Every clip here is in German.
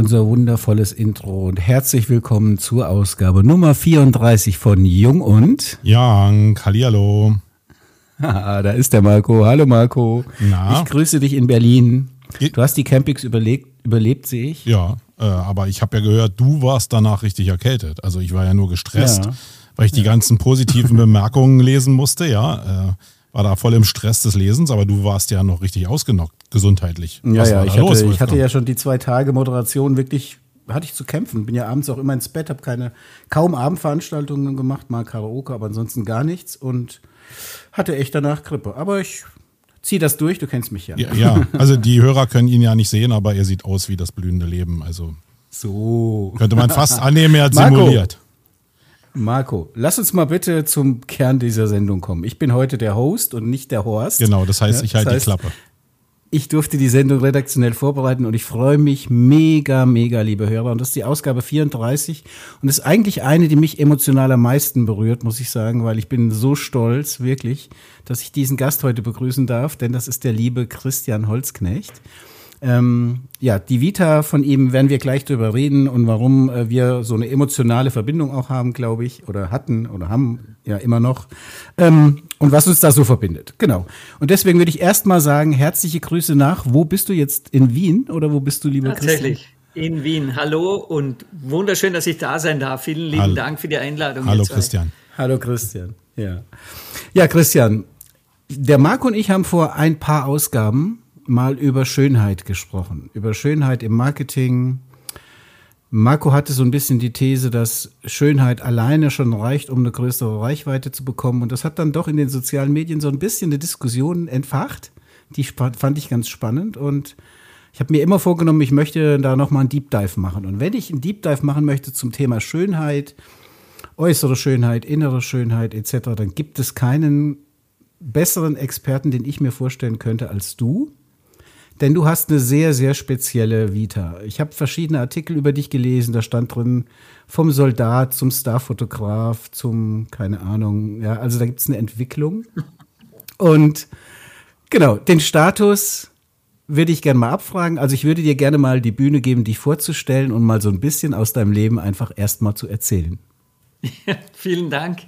unser wundervolles Intro und herzlich willkommen zur Ausgabe Nummer 34 von Jung und Ja, Hallihallo. Ah, da ist der Marco. Hallo Marco. Na? Ich grüße dich in Berlin. Du hast die Campings überlebt, überlebt sehe ich. Ja, äh, aber ich habe ja gehört, du warst danach richtig erkältet. Also ich war ja nur gestresst, Ja. weil ich die ganzen positiven Bemerkungen lesen musste, ja. Äh, war da voll im Stress des Lesens, aber du warst ja noch richtig ausgenockt, gesundheitlich. Ja, ja, ich los, hatte, ich hatte ja schon die zwei Tage Moderation wirklich, hatte ich zu kämpfen. Bin ja abends auch immer ins Bett, habe keine, kaum Abendveranstaltungen gemacht, mal Karaoke, aber ansonsten gar nichts und hatte echt danach Grippe. Aber ich ziehe das durch, du kennst mich ja. Ja, ja, also die Hörer können ihn ja nicht sehen, aber er sieht aus wie das blühende Leben. Also So. könnte man fast annehmen, er hat Marco. simuliert. Marco, lass uns mal bitte zum Kern dieser Sendung kommen. Ich bin heute der Host und nicht der Horst. Genau, das heißt, Ja, ich halte die Klappe. Ich durfte die Sendung redaktionell vorbereiten und ich freue mich mega, mega, liebe Hörer. Und das ist die Ausgabe 34 und das ist eigentlich eine, die mich emotional am meisten berührt, muss ich sagen, weil ich bin so stolz, wirklich, dass ich diesen Gast heute begrüßen darf, denn das ist der liebe Christian Holzknecht. Ähm, ja, die Vita von ihm werden wir gleich drüber reden und warum äh, wir so eine emotionale Verbindung auch haben, glaube ich, oder hatten oder haben ja immer noch. Ähm, und was uns da so verbindet. Genau. Und deswegen würde ich erst mal sagen, herzliche Grüße nach. Wo bist du jetzt? In Wien oder wo bist du, lieber Tatsächlich. In Wien. Hallo und wunderschön, dass ich da sein darf. Vielen lieben Hallo. Dank für die Einladung. Hallo. Christian. Hallo Christian. Ja. Ja, Christian. Der Marco und ich haben vor ein paar Ausgaben mal über Schönheit gesprochen. Über Schönheit im Marketing. Marco hatte so ein bisschen die These, dass Schönheit alleine schon reicht, um eine größere Reichweite zu bekommen. Und das hat dann doch in den sozialen Medien so ein bisschen eine Diskussion entfacht. Die fand ich ganz spannend. Und ich habe mir immer vorgenommen, ich möchte da nochmal einen Deep Dive machen. Und wenn ich einen Deep Dive machen möchte zum Thema Schönheit, äußere Schönheit, innere Schönheit etc., dann gibt es keinen besseren Experten, den ich mir vorstellen könnte als du. Denn du hast eine sehr, sehr spezielle Vita. Ich habe verschiedene Artikel über dich gelesen, da stand drin vom Soldat zum Starfotograf, zum, keine Ahnung, ja, also da gibt es eine Entwicklung. Und genau, den Status würde ich gerne mal abfragen. Also ich würde dir gerne mal die Bühne geben, dich vorzustellen und mal so ein bisschen aus deinem Leben einfach erstmal zu erzählen. Vielen Dank.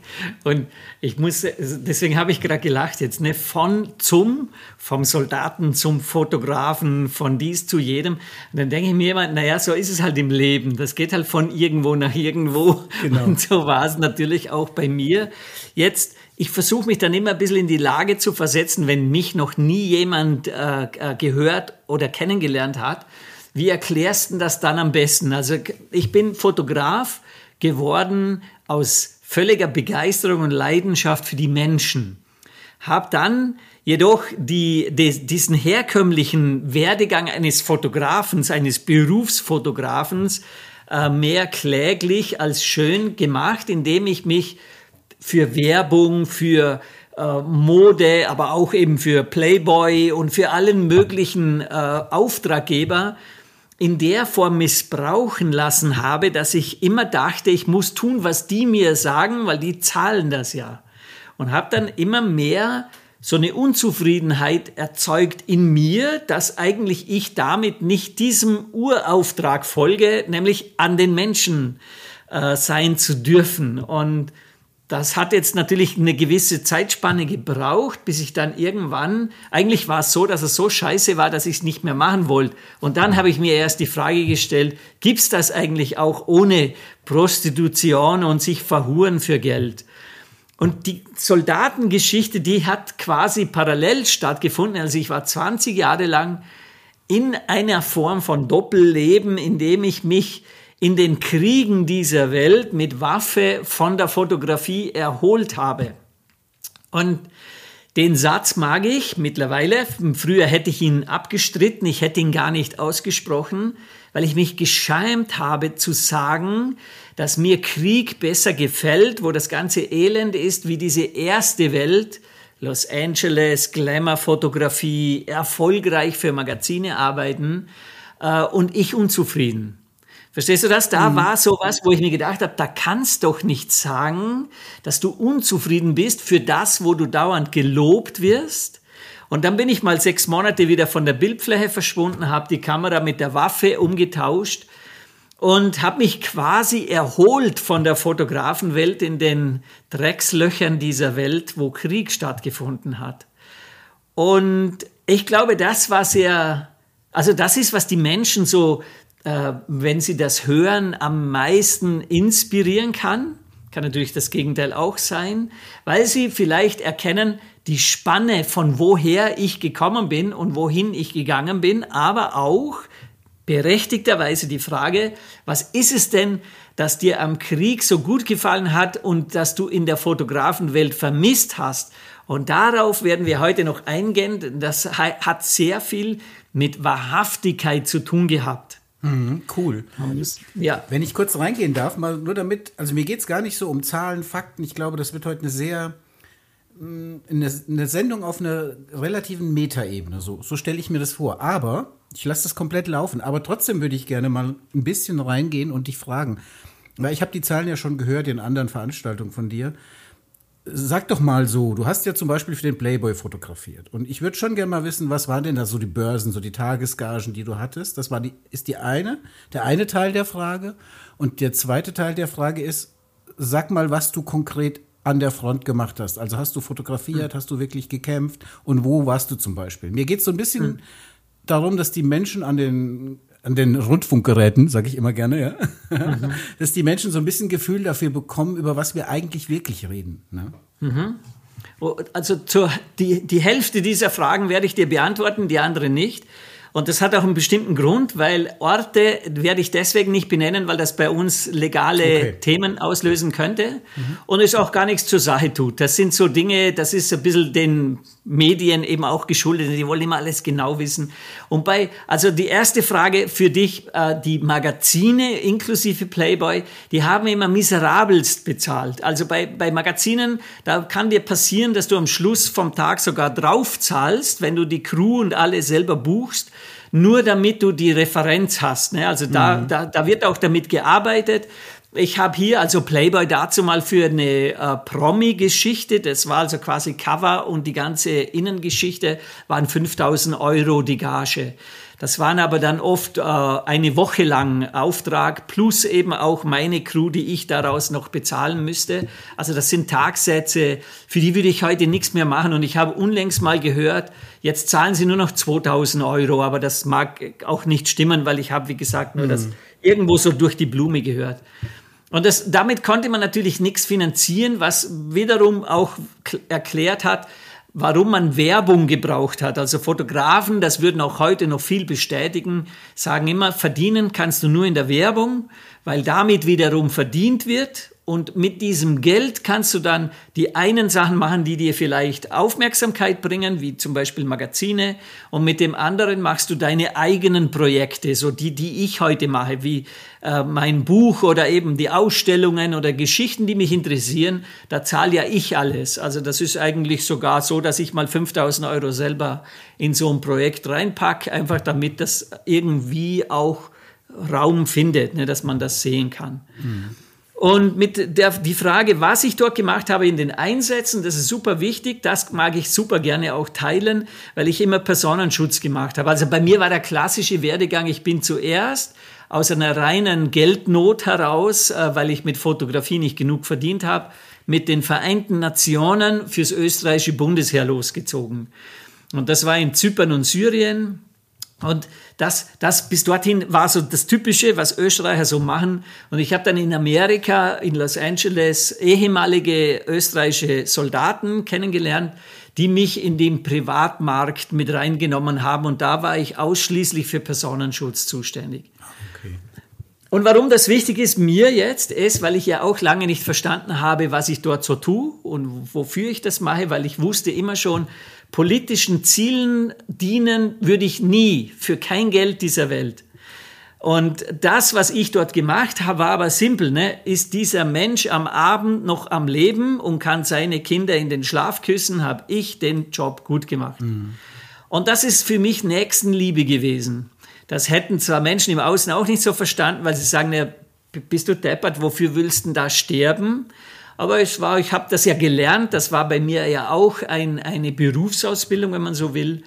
Und ich muss, deswegen habe ich gerade gelacht jetzt, ne, von zum, vom Soldaten zum Fotografen, von dies zu jedem. Und dann denke ich mir immer, naja, so ist es halt im Leben. Das geht halt von irgendwo nach irgendwo. Genau. Und so war es natürlich auch bei mir. Jetzt, ich versuche mich dann immer ein bisschen in die Lage zu versetzen, wenn mich noch nie jemand äh, äh, gehört oder kennengelernt hat. Wie erklärst du das dann am besten? Also ich bin Fotograf geworden aus völliger Begeisterung und Leidenschaft für die Menschen. Hab dann jedoch die, die, diesen herkömmlichen Werdegang eines Fotografens, eines Berufsfotografens, äh, mehr kläglich als schön gemacht, indem ich mich für Werbung, für äh, Mode, aber auch eben für Playboy und für allen möglichen äh, Auftraggeber in der Form missbrauchen lassen habe, dass ich immer dachte, ich muss tun, was die mir sagen, weil die zahlen das ja. Und habe dann immer mehr so eine Unzufriedenheit erzeugt in mir, dass eigentlich ich damit nicht diesem Urauftrag folge, nämlich an den Menschen äh, sein zu dürfen. Und das hat jetzt natürlich eine gewisse Zeitspanne gebraucht, bis ich dann irgendwann, eigentlich war es so, dass es so scheiße war, dass ich es nicht mehr machen wollte. Und dann habe ich mir erst die Frage gestellt, gibt's das eigentlich auch ohne Prostitution und sich verhuren für Geld? Und die Soldatengeschichte, die hat quasi parallel stattgefunden. Also ich war 20 Jahre lang in einer Form von Doppelleben, in dem ich mich in den Kriegen dieser Welt mit Waffe von der Fotografie erholt habe. Und den Satz mag ich mittlerweile. Früher hätte ich ihn abgestritten, ich hätte ihn gar nicht ausgesprochen, weil ich mich geschämt habe zu sagen, dass mir Krieg besser gefällt, wo das ganze Elend ist wie diese erste Welt, Los Angeles, Glamour-Fotografie, erfolgreich für Magazine arbeiten äh, und ich unzufrieden. Verstehst du das? Da Mhm. war sowas, wo ich mir gedacht habe, da kannst doch nicht sagen, dass du unzufrieden bist für das, wo du dauernd gelobt wirst. Und dann bin ich mal sechs Monate wieder von der Bildfläche verschwunden, habe die Kamera mit der Waffe umgetauscht und habe mich quasi erholt von der Fotografenwelt in den Dreckslöchern dieser Welt, wo Krieg stattgefunden hat. Und ich glaube, das war sehr, also das ist, was die Menschen so, äh, wenn sie das hören, am meisten inspirieren kann. Kann natürlich das Gegenteil auch sein, weil sie vielleicht erkennen, die Spanne von woher ich gekommen bin und wohin ich gegangen bin, aber auch berechtigterweise die Frage, was ist es denn, das dir am Krieg so gut gefallen hat und das du in der Fotografenwelt vermisst hast? Und darauf werden wir heute noch eingehen. Das hat sehr viel mit Wahrhaftigkeit zu tun gehabt. Mhm, cool. Ja. Wenn ich kurz reingehen darf, mal nur damit, also mir geht es gar nicht so um Zahlen, Fakten. Ich glaube, das wird heute eine sehr eine, eine Sendung auf einer relativen Metaebene. So, so stelle ich mir das vor. Aber ich lasse das komplett laufen. Aber trotzdem würde ich gerne mal ein bisschen reingehen und dich fragen. Weil ich habe die Zahlen ja schon gehört in anderen Veranstaltungen von dir. Sag doch mal so, du hast ja zum Beispiel für den Playboy fotografiert. Und ich würde schon gerne mal wissen, was waren denn da so die Börsen, so die Tagesgagen, die du hattest? Das war die, ist die eine, der eine Teil der Frage. Und der zweite Teil der Frage ist, sag mal, was du konkret an der Front gemacht hast. Also hast du fotografiert, mhm. hast du wirklich gekämpft und wo warst du zum Beispiel? Mir geht es so ein bisschen mhm. darum, dass die Menschen an den an den Rundfunkgeräten, sage ich immer gerne, ja, mhm. dass die Menschen so ein bisschen Gefühl dafür bekommen, über was wir eigentlich wirklich reden. Ne? Mhm. Oh, also zur, die, die Hälfte dieser Fragen werde ich dir beantworten, die andere nicht. Und das hat auch einen bestimmten Grund, weil Orte werde ich deswegen nicht benennen, weil das bei uns legale okay. Themen auslösen könnte mhm. und es auch gar nichts zur Sache tut. Das sind so Dinge, das ist ein bisschen den Medien eben auch geschuldet. Die wollen immer alles genau wissen. Und bei, also die erste Frage für dich, äh, die Magazine inklusive Playboy, die haben immer miserabelst bezahlt. Also bei, bei Magazinen, da kann dir passieren, dass du am Schluss vom Tag sogar drauf zahlst, wenn du die Crew und alle selber buchst nur damit du die Referenz hast. Ne? Also da, mhm. da, da wird auch damit gearbeitet. Ich habe hier also Playboy dazu mal für eine äh, Promi-Geschichte, das war also quasi Cover und die ganze Innengeschichte waren 5000 Euro die Gage. Das waren aber dann oft äh, eine Woche lang Auftrag plus eben auch meine Crew, die ich daraus noch bezahlen müsste. Also das sind Tagsätze, für die würde ich heute nichts mehr machen. Und ich habe unlängst mal gehört, jetzt zahlen sie nur noch 2000 Euro, aber das mag auch nicht stimmen, weil ich habe, wie gesagt, nur mhm. das irgendwo so durch die Blume gehört. Und das, damit konnte man natürlich nichts finanzieren, was wiederum auch erklärt hat, warum man Werbung gebraucht hat. Also Fotografen, das würden auch heute noch viel bestätigen, sagen immer, verdienen kannst du nur in der Werbung, weil damit wiederum verdient wird und mit diesem Geld kannst du dann die einen Sachen machen, die dir vielleicht Aufmerksamkeit bringen, wie zum Beispiel Magazine. Und mit dem anderen machst du deine eigenen Projekte, so die, die ich heute mache, wie äh, mein Buch oder eben die Ausstellungen oder Geschichten, die mich interessieren. Da zahle ja ich alles. Also das ist eigentlich sogar so, dass ich mal 5000 Euro selber in so ein Projekt reinpacke, einfach damit das irgendwie auch Raum findet, ne, dass man das sehen kann. Mhm. Und mit der, die Frage, was ich dort gemacht habe in den Einsätzen, das ist super wichtig, das mag ich super gerne auch teilen, weil ich immer Personenschutz gemacht habe. Also bei mir war der klassische Werdegang, ich bin zuerst aus einer reinen Geldnot heraus, äh, weil ich mit Fotografie nicht genug verdient habe, mit den Vereinten Nationen fürs österreichische Bundesheer losgezogen. Und das war in Zypern und Syrien. Und das, das bis dorthin war so das Typische, was Österreicher so machen. Und ich habe dann in Amerika, in Los Angeles, ehemalige österreichische Soldaten kennengelernt, die mich in den Privatmarkt mit reingenommen haben. Und da war ich ausschließlich für Personenschutz zuständig. Okay. Und warum das wichtig ist mir jetzt, ist, weil ich ja auch lange nicht verstanden habe, was ich dort so tue und wofür ich das mache, weil ich wusste immer schon, politischen Zielen dienen würde ich nie für kein Geld dieser Welt. Und das, was ich dort gemacht habe, war aber simpel. Ne? Ist dieser Mensch am Abend noch am Leben und kann seine Kinder in den Schlaf küssen, habe ich den Job gut gemacht. Mhm. Und das ist für mich Nächstenliebe gewesen. Das hätten zwar Menschen im Außen auch nicht so verstanden, weil sie sagen, ja, bist du deppert, wofür willst du denn da sterben? Aber es war, ich habe das ja gelernt, das war bei mir ja auch ein, eine Berufsausbildung, wenn man so will.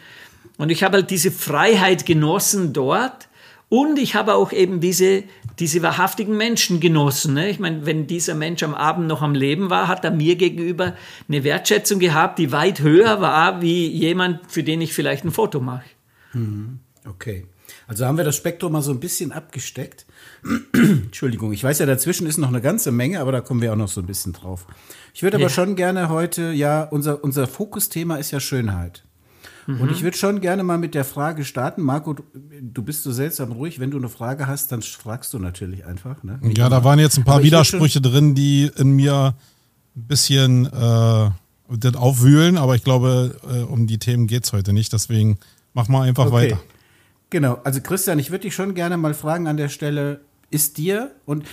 Und ich habe halt diese Freiheit genossen dort. Und ich habe auch eben diese, diese wahrhaftigen Menschen genossen. Ne? Ich meine, wenn dieser Mensch am Abend noch am Leben war, hat er mir gegenüber eine Wertschätzung gehabt, die weit höher war, wie jemand, für den ich vielleicht ein Foto mache. Mhm. Okay. Also haben wir das Spektrum mal so ein bisschen abgesteckt. Entschuldigung, ich weiß ja, dazwischen ist noch eine ganze Menge, aber da kommen wir auch noch so ein bisschen drauf. Ich würde aber ja. schon gerne heute, ja, unser, unser Fokusthema ist ja Schönheit. Mhm. Und ich würde schon gerne mal mit der Frage starten. Marco, du, du, bist so seltsam ruhig. Wenn du eine Frage hast, dann fragst du natürlich einfach. Ne? Ja, da waren jetzt ein paar Widersprüche drin, die in mir ein bisschen äh, das aufwühlen, aber ich glaube, äh, um die Themen geht es heute nicht. Deswegen mach mal einfach okay. weiter. Genau, also Christian, ich würde dich schon gerne mal fragen an der Stelle, ist dir, und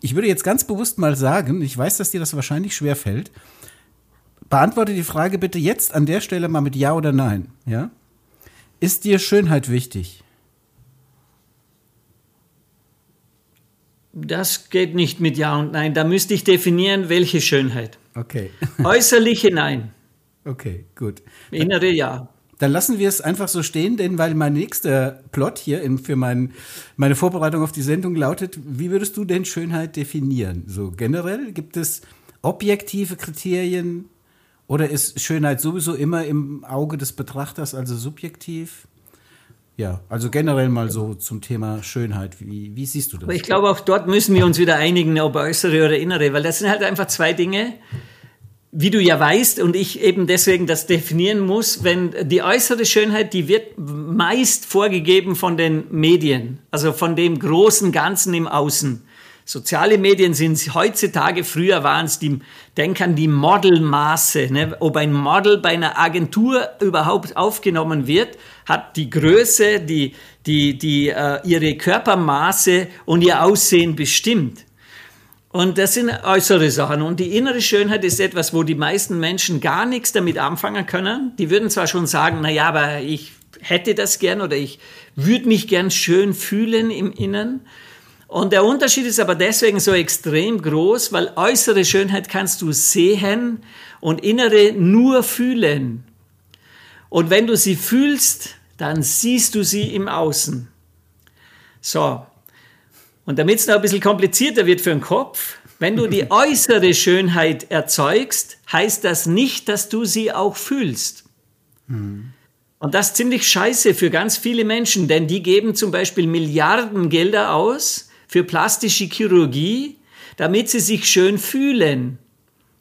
ich würde jetzt ganz bewusst mal sagen, ich weiß, dass dir das wahrscheinlich schwer fällt, beantworte die Frage bitte jetzt an der Stelle mal mit Ja oder Nein, ja? Ist dir Schönheit wichtig? Das geht nicht mit Ja und Nein. Da müsste ich definieren, welche Schönheit. Okay. Äußerliche Nein. Okay, gut. Innere Ja. Dann lassen wir es einfach so stehen, denn weil mein nächster Plot hier in, für mein, meine Vorbereitung auf die Sendung lautet, wie würdest du denn Schönheit definieren? So generell gibt es objektive Kriterien oder ist Schönheit sowieso immer im Auge des Betrachters, also subjektiv? Ja, also generell mal so zum Thema Schönheit. Wie, wie siehst du das? Aber ich glaube, auch dort müssen wir uns wieder einigen, ob äußere oder innere, weil das sind halt einfach zwei Dinge wie du ja weißt und ich eben deswegen das definieren muss, wenn die äußere Schönheit, die wird meist vorgegeben von den Medien, also von dem großen Ganzen im Außen. Soziale Medien sind heutzutage, früher waren es die, denk an die Modelmaße, ne? ob ein Model bei einer Agentur überhaupt aufgenommen wird, hat die Größe, die, die, die, äh, ihre Körpermaße und ihr Aussehen bestimmt. Und das sind äußere Sachen. Und die innere Schönheit ist etwas, wo die meisten Menschen gar nichts damit anfangen können. Die würden zwar schon sagen, na ja, aber ich hätte das gern oder ich würde mich gern schön fühlen im Inneren. Und der Unterschied ist aber deswegen so extrem groß, weil äußere Schönheit kannst du sehen und innere nur fühlen. Und wenn du sie fühlst, dann siehst du sie im Außen. So, und damit es noch ein bisschen komplizierter wird für den Kopf, wenn du die äußere Schönheit erzeugst, heißt das nicht, dass du sie auch fühlst. Mhm. Und das ist ziemlich scheiße für ganz viele Menschen, denn die geben zum Beispiel Milliarden Gelder aus für plastische Chirurgie, damit sie sich schön fühlen.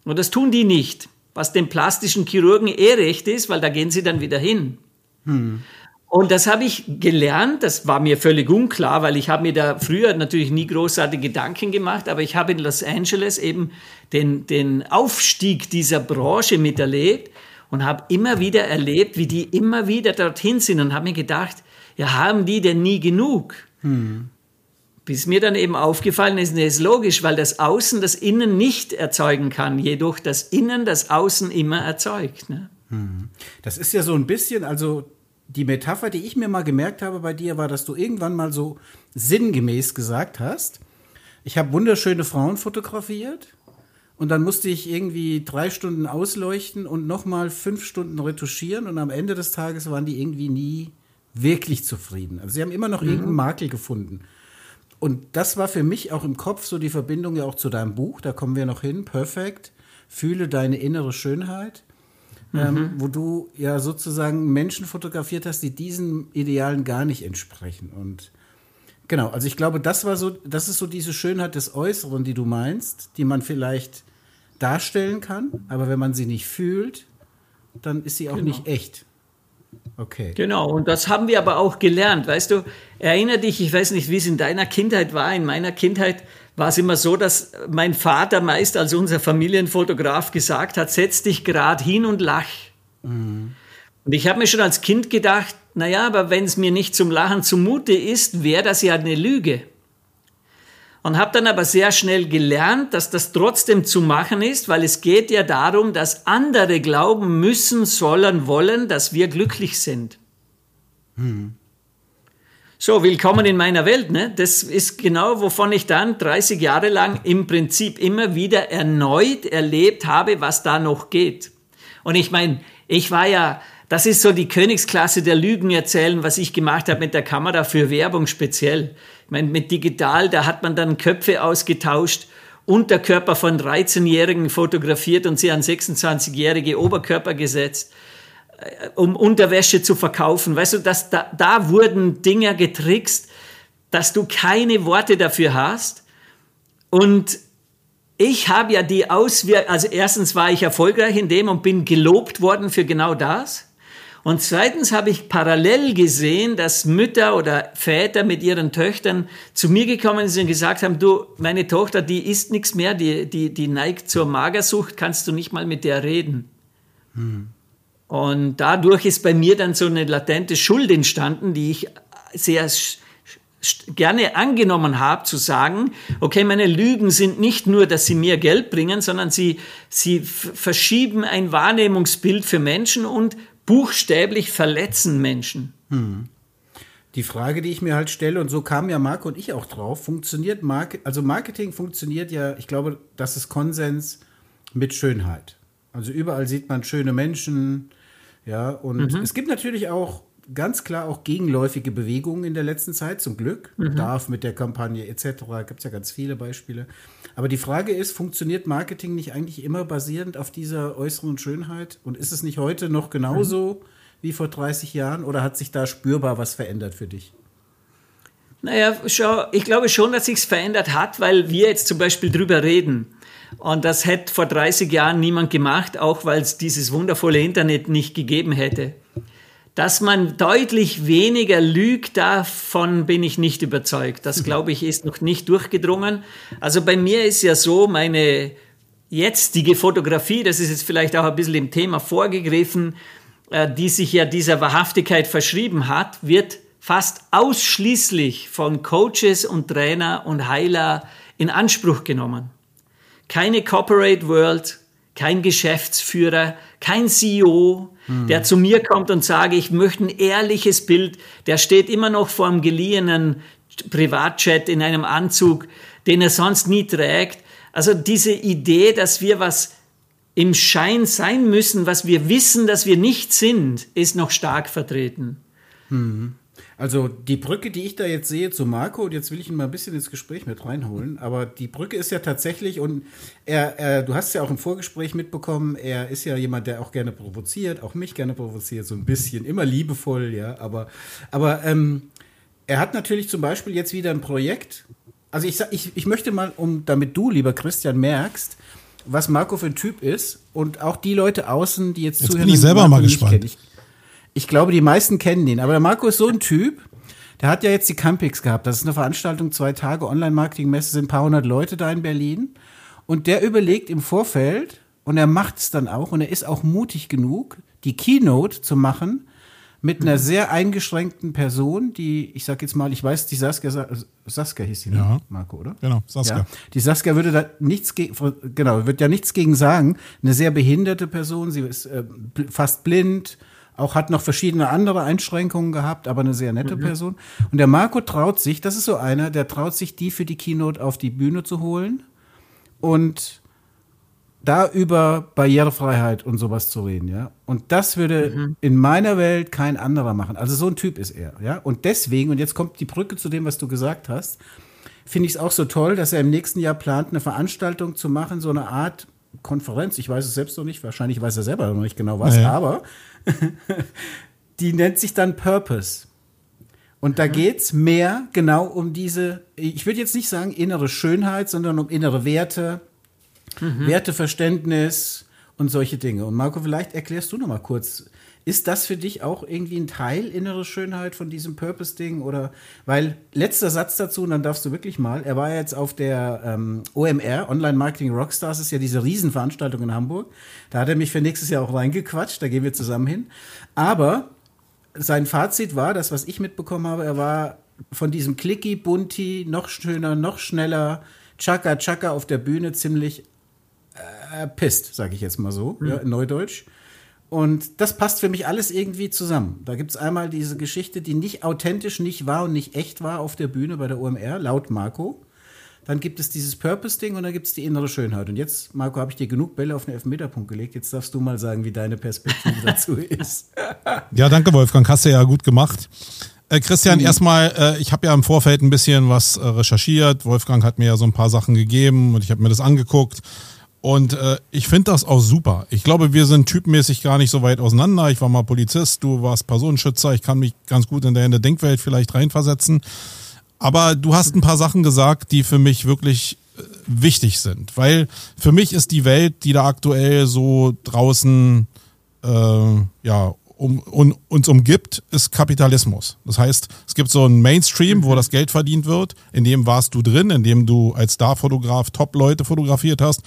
Und das tun die nicht, was dem plastischen Chirurgen eh recht ist, weil da gehen sie dann wieder hin. Hm. Und das habe ich gelernt, das war mir völlig unklar, weil ich habe mir da früher natürlich nie großartige Gedanken gemacht, aber ich habe in Los Angeles eben den, den Aufstieg dieser Branche miterlebt und habe immer wieder erlebt, wie die immer wieder dorthin sind und habe mir gedacht, ja, haben die denn nie genug? Hm. Bis mir dann eben aufgefallen ist, nee, ist logisch, weil das Außen das Innen nicht erzeugen kann, jedoch das Innen das Außen immer erzeugt. Ne? Hm. Das ist ja so ein bisschen, also die Metapher, die ich mir mal gemerkt habe bei dir, war, dass du irgendwann mal so sinngemäß gesagt hast, ich habe wunderschöne Frauen fotografiert und dann musste ich irgendwie drei Stunden ausleuchten und nochmal fünf Stunden retuschieren und am Ende des Tages waren die irgendwie nie wirklich zufrieden. Also sie haben immer noch mhm. irgendeinen Makel gefunden. Und das war für mich auch im Kopf so die Verbindung ja auch zu deinem Buch, da kommen wir noch hin, perfekt, fühle deine innere Schönheit ähm, mhm. wo du ja sozusagen Menschen fotografiert hast, die diesen Idealen gar nicht entsprechen. Und genau, also ich glaube, das war so, das ist so diese Schönheit des Äußeren, die du meinst, die man vielleicht darstellen kann, aber wenn man sie nicht fühlt, dann ist sie auch genau. nicht echt. Okay. Genau, und das haben wir aber auch gelernt. Weißt du, erinnere dich, ich weiß nicht, wie es in deiner Kindheit war. In meiner Kindheit war es immer so, dass mein Vater meist als unser Familienfotograf gesagt hat, setz dich gerade hin und lach. Mhm. Und ich habe mir schon als Kind gedacht, naja, aber wenn es mir nicht zum Lachen zumute ist, wäre das ja eine Lüge. Und habe dann aber sehr schnell gelernt, dass das trotzdem zu machen ist, weil es geht ja darum, dass andere glauben müssen, sollen, wollen, dass wir glücklich sind. Mhm. So, willkommen in meiner Welt. Ne? Das ist genau, wovon ich dann 30 Jahre lang im Prinzip immer wieder erneut erlebt habe, was da noch geht. Und ich meine, ich war ja, das ist so die Königsklasse der Lügen erzählen, was ich gemacht habe mit der Kamera für Werbung speziell. Ich meine, mit digital, da hat man dann Köpfe ausgetauscht, Unterkörper von 13-Jährigen fotografiert und sie an 26-jährige Oberkörper gesetzt um Unterwäsche zu verkaufen. Weißt du, dass da, da wurden Dinge getrickst, dass du keine Worte dafür hast. Und ich habe ja die Auswirkungen, also erstens war ich erfolgreich in dem und bin gelobt worden für genau das. Und zweitens habe ich parallel gesehen, dass Mütter oder Väter mit ihren Töchtern zu mir gekommen sind und gesagt haben, du, meine Tochter, die isst nichts mehr, die, die, die neigt zur Magersucht, kannst du nicht mal mit der reden. Hm. Und dadurch ist bei mir dann so eine latente Schuld entstanden, die ich sehr gerne angenommen habe, zu sagen, okay, meine Lügen sind nicht nur, dass sie mir Geld bringen, sondern sie, sie verschieben ein Wahrnehmungsbild für Menschen und buchstäblich verletzen Menschen. Hm. Die Frage, die ich mir halt stelle, und so kamen ja Marco und ich auch drauf, funktioniert Marketing, also Marketing funktioniert ja, ich glaube, das ist Konsens mit Schönheit. Also überall sieht man schöne Menschen, ja, und mhm. es gibt natürlich auch ganz klar auch gegenläufige Bewegungen in der letzten Zeit, zum Glück. Mhm. Darf mit der Kampagne etc. Gibt es ja ganz viele Beispiele. Aber die Frage ist, funktioniert Marketing nicht eigentlich immer basierend auf dieser äußeren Schönheit? Und ist es nicht heute noch genauso mhm. wie vor 30 Jahren oder hat sich da spürbar was verändert für dich? Naja, schau, ich glaube schon, dass sich's verändert hat, weil wir jetzt zum Beispiel drüber reden. Und das hätte vor 30 Jahren niemand gemacht, auch weil es dieses wundervolle Internet nicht gegeben hätte. Dass man deutlich weniger lügt, davon bin ich nicht überzeugt. Das, glaube ich, ist noch nicht durchgedrungen. Also bei mir ist ja so, meine jetzige Fotografie, das ist jetzt vielleicht auch ein bisschen im Thema vorgegriffen, äh, die sich ja dieser Wahrhaftigkeit verschrieben hat, wird fast ausschließlich von Coaches und Trainer und Heiler in Anspruch genommen. Keine Corporate World, kein Geschäftsführer, kein CEO, hm. der zu mir kommt und sage, ich möchte ein ehrliches Bild, der steht immer noch vor einem geliehenen Privatchat in einem Anzug, den er sonst nie trägt. Also diese Idee, dass wir was im Schein sein müssen, was wir wissen, dass wir nicht sind, ist noch stark vertreten. Hm. Also die Brücke, die ich da jetzt sehe zu Marco, und jetzt will ich ihn mal ein bisschen ins Gespräch mit reinholen, aber die Brücke ist ja tatsächlich, und er, er, du hast ja auch im Vorgespräch mitbekommen, er ist ja jemand, der auch gerne provoziert, auch mich gerne provoziert, so ein bisschen, immer liebevoll, ja, aber, aber ähm, er hat natürlich zum Beispiel jetzt wieder ein Projekt, also ich, ich, ich möchte mal, um damit du, lieber Christian, merkst, was Marco für ein Typ ist und auch die Leute außen, die jetzt, jetzt zuhören. Bin ich selber mal gespannt. Ich, ich glaube, die meisten kennen den. Aber der Marco ist so ein Typ, der hat ja jetzt die Campix gehabt. Das ist eine Veranstaltung, zwei Tage Online-Marketing-Messe, sind ein paar hundert Leute da in Berlin. Und der überlegt im Vorfeld, und er macht es dann auch, und er ist auch mutig genug, die Keynote zu machen mit einer mhm. sehr eingeschränkten Person, die, ich sag jetzt mal, ich weiß, die Saskia, Saskia hieß sie, ne? ja. Marco, oder? Genau, Saskia. Ja. Die Saskia würde da nichts gegen, genau, wird ja nichts gegen sagen. Eine sehr behinderte Person, sie ist äh, fast blind, auch hat noch verschiedene andere Einschränkungen gehabt, aber eine sehr nette mhm. Person. Und der Marco traut sich, das ist so einer, der traut sich, die für die Keynote auf die Bühne zu holen und da über Barrierefreiheit und sowas zu reden, ja. Und das würde mhm. in meiner Welt kein anderer machen. Also so ein Typ ist er, ja. Und deswegen, und jetzt kommt die Brücke zu dem, was du gesagt hast, finde ich es auch so toll, dass er im nächsten Jahr plant, eine Veranstaltung zu machen, so eine Art Konferenz. Ich weiß es selbst noch nicht, wahrscheinlich weiß er selber noch nicht genau was, naja. aber die nennt sich dann Purpose. Und da mhm. geht's mehr genau um diese, ich würde jetzt nicht sagen innere Schönheit, sondern um innere Werte, mhm. Werteverständnis und solche Dinge. Und Marco, vielleicht erklärst du noch mal kurz, ist das für dich auch irgendwie ein Teil innere Schönheit von diesem Purpose-Ding? Oder weil letzter Satz dazu, und dann darfst du wirklich mal, er war jetzt auf der ähm, OMR, Online Marketing Rockstars, ist ja diese Riesenveranstaltung in Hamburg. Da hat er mich für nächstes Jahr auch reingequatscht, da gehen wir zusammen hin. Aber sein Fazit war, das, was ich mitbekommen habe, er war von diesem Clicky, Bunti, noch schöner, noch schneller, Chaka Chaka auf der Bühne ziemlich äh, pisst, sage ich jetzt mal so, mhm. ja, in Neudeutsch. Und das passt für mich alles irgendwie zusammen. Da gibt es einmal diese Geschichte, die nicht authentisch, nicht wahr und nicht echt war auf der Bühne bei der OMR, laut Marco. Dann gibt es dieses Purpose-Ding und dann gibt es die innere Schönheit. Und jetzt, Marco, habe ich dir genug Bälle auf den Elfmeterpunkt gelegt. Jetzt darfst du mal sagen, wie deine Perspektive dazu ist. Ja, danke, Wolfgang. Hast du ja gut gemacht. Äh, Christian, mhm. erstmal, äh, ich habe ja im Vorfeld ein bisschen was äh, recherchiert. Wolfgang hat mir ja so ein paar Sachen gegeben und ich habe mir das angeguckt. Und äh, ich finde das auch super. Ich glaube, wir sind typmäßig gar nicht so weit auseinander. Ich war mal Polizist, du warst Personenschützer. Ich kann mich ganz gut in deine Denkwelt vielleicht reinversetzen. Aber du hast ein paar Sachen gesagt, die für mich wirklich äh, wichtig sind. Weil für mich ist die Welt, die da aktuell so draußen äh, ja, um, um, uns umgibt, ist Kapitalismus. Das heißt, es gibt so einen Mainstream, wo mhm. das Geld verdient wird. In dem warst du drin, in dem du als Starfotograf Top-Leute fotografiert hast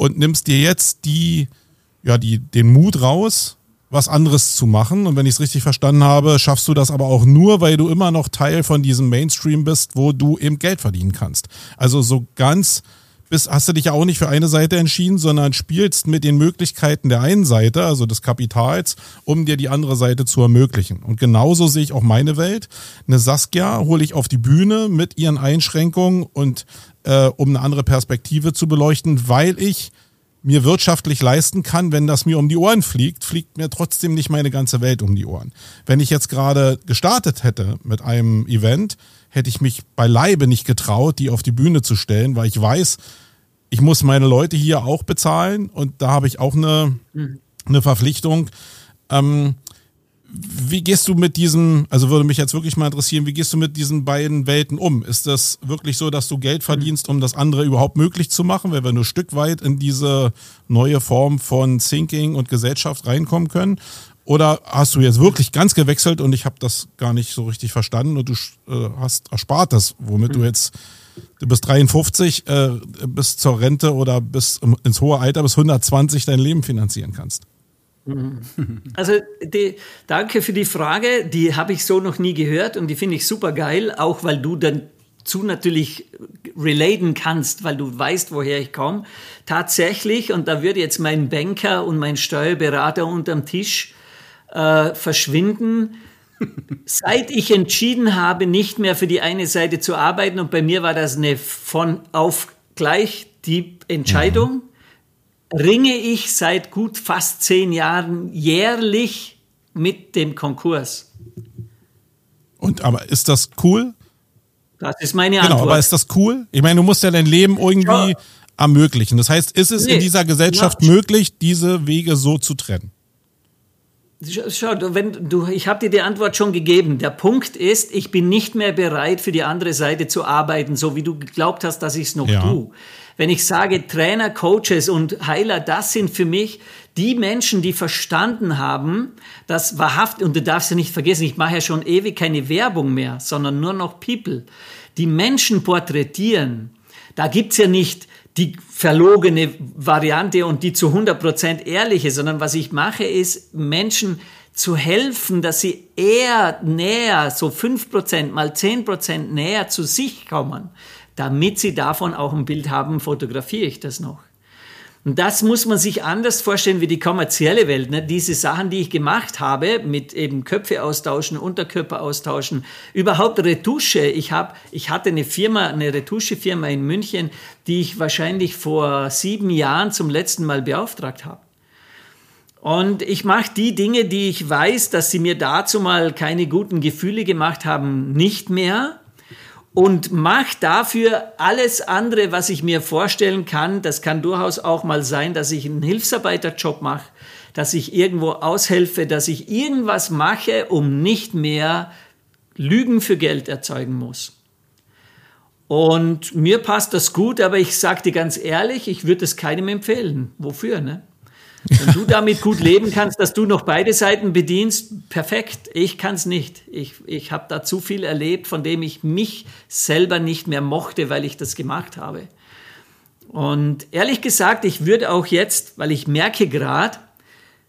und nimmst dir jetzt die, ja, die, den Mut raus, was anderes zu machen. Und wenn ich es richtig verstanden habe, schaffst du das aber auch nur, weil du immer noch Teil von diesem Mainstream bist, wo du eben Geld verdienen kannst. Also so ganz bist, hast du dich ja auch nicht für eine Seite entschieden, sondern spielst mit den Möglichkeiten der einen Seite, also des Kapitals, um dir die andere Seite zu ermöglichen. Und genauso sehe ich auch meine Welt. Eine Saskia hole ich auf die Bühne mit ihren Einschränkungen und äh, um eine andere Perspektive zu beleuchten, weil ich mir wirtschaftlich leisten kann, wenn das mir um die Ohren fliegt, fliegt mir trotzdem nicht meine ganze Welt um die Ohren. Wenn ich jetzt gerade gestartet hätte mit einem Event, hätte ich mich beileibe nicht getraut, die auf die Bühne zu stellen, weil ich weiß, ich muss meine Leute hier auch bezahlen und da habe ich auch eine, mhm. eine Verpflichtung. Ähm, wie gehst du mit diesem, also würde mich jetzt wirklich mal interessieren, wie gehst du mit diesen beiden Welten um? Ist das wirklich so, dass du Geld verdienst, um das andere überhaupt möglich zu machen, weil wir nur Stück weit in diese neue Form von Thinking und Gesellschaft reinkommen können? Oder hast du jetzt wirklich ganz gewechselt und ich habe das gar nicht so richtig verstanden und du äh, hast erspart das, womit du jetzt, du bist 53, äh, bis zur Rente oder bis ins hohe Alter bis 120 dein Leben finanzieren kannst? Also die, danke für die Frage, die habe ich so noch nie gehört und die finde ich super geil, auch weil du dann zu natürlich relaten kannst, weil du weißt, woher ich komme. Tatsächlich, und da würde jetzt mein Banker und mein Steuerberater unterm Tisch äh, verschwinden, seit ich entschieden habe, nicht mehr für die eine Seite zu arbeiten, und bei mir war das eine von auf gleich die Entscheidung, mhm ringe ich seit gut fast zehn Jahren jährlich mit dem Konkurs. Und aber ist das cool? Das ist meine Antwort. Genau, aber ist das cool? Ich meine, du musst ja dein Leben irgendwie ja. ermöglichen. Das heißt, ist es nee. in dieser Gesellschaft ja. möglich, diese Wege so zu trennen? Schau, wenn du, ich habe dir die Antwort schon gegeben. Der Punkt ist, ich bin nicht mehr bereit, für die andere Seite zu arbeiten, so wie du geglaubt hast, dass ich es noch ja. tue. Wenn ich sage Trainer, Coaches und Heiler, das sind für mich die Menschen, die verstanden haben, dass wahrhaft, und du darfst ja nicht vergessen, ich mache ja schon ewig keine Werbung mehr, sondern nur noch People, die Menschen porträtieren. Da gibt's ja nicht die verlogene Variante und die zu 100% ehrliche, sondern was ich mache, ist Menschen zu helfen, dass sie eher näher, so 5% mal 10% näher zu sich kommen damit sie davon auch ein Bild haben, fotografiere ich das noch. Und das muss man sich anders vorstellen wie die kommerzielle Welt. Ne? Diese Sachen, die ich gemacht habe, mit eben Köpfe austauschen, Unterkörper austauschen, überhaupt Retusche. Ich, hab, ich hatte eine Firma, eine Retuschefirma in München, die ich wahrscheinlich vor sieben Jahren zum letzten Mal beauftragt habe. Und ich mache die Dinge, die ich weiß, dass sie mir dazu mal keine guten Gefühle gemacht haben, nicht mehr und mach dafür alles andere, was ich mir vorstellen kann. Das kann durchaus auch mal sein, dass ich einen Hilfsarbeiterjob mache, dass ich irgendwo aushelfe, dass ich irgendwas mache, um nicht mehr Lügen für Geld erzeugen muss. Und mir passt das gut, aber ich sage dir ganz ehrlich, ich würde es keinem empfehlen. Wofür, ne? Wenn du damit gut leben kannst, dass du noch beide Seiten bedienst, perfekt. Ich kann es nicht. Ich, ich habe da zu viel erlebt, von dem ich mich selber nicht mehr mochte, weil ich das gemacht habe. Und ehrlich gesagt, ich würde auch jetzt, weil ich merke gerade,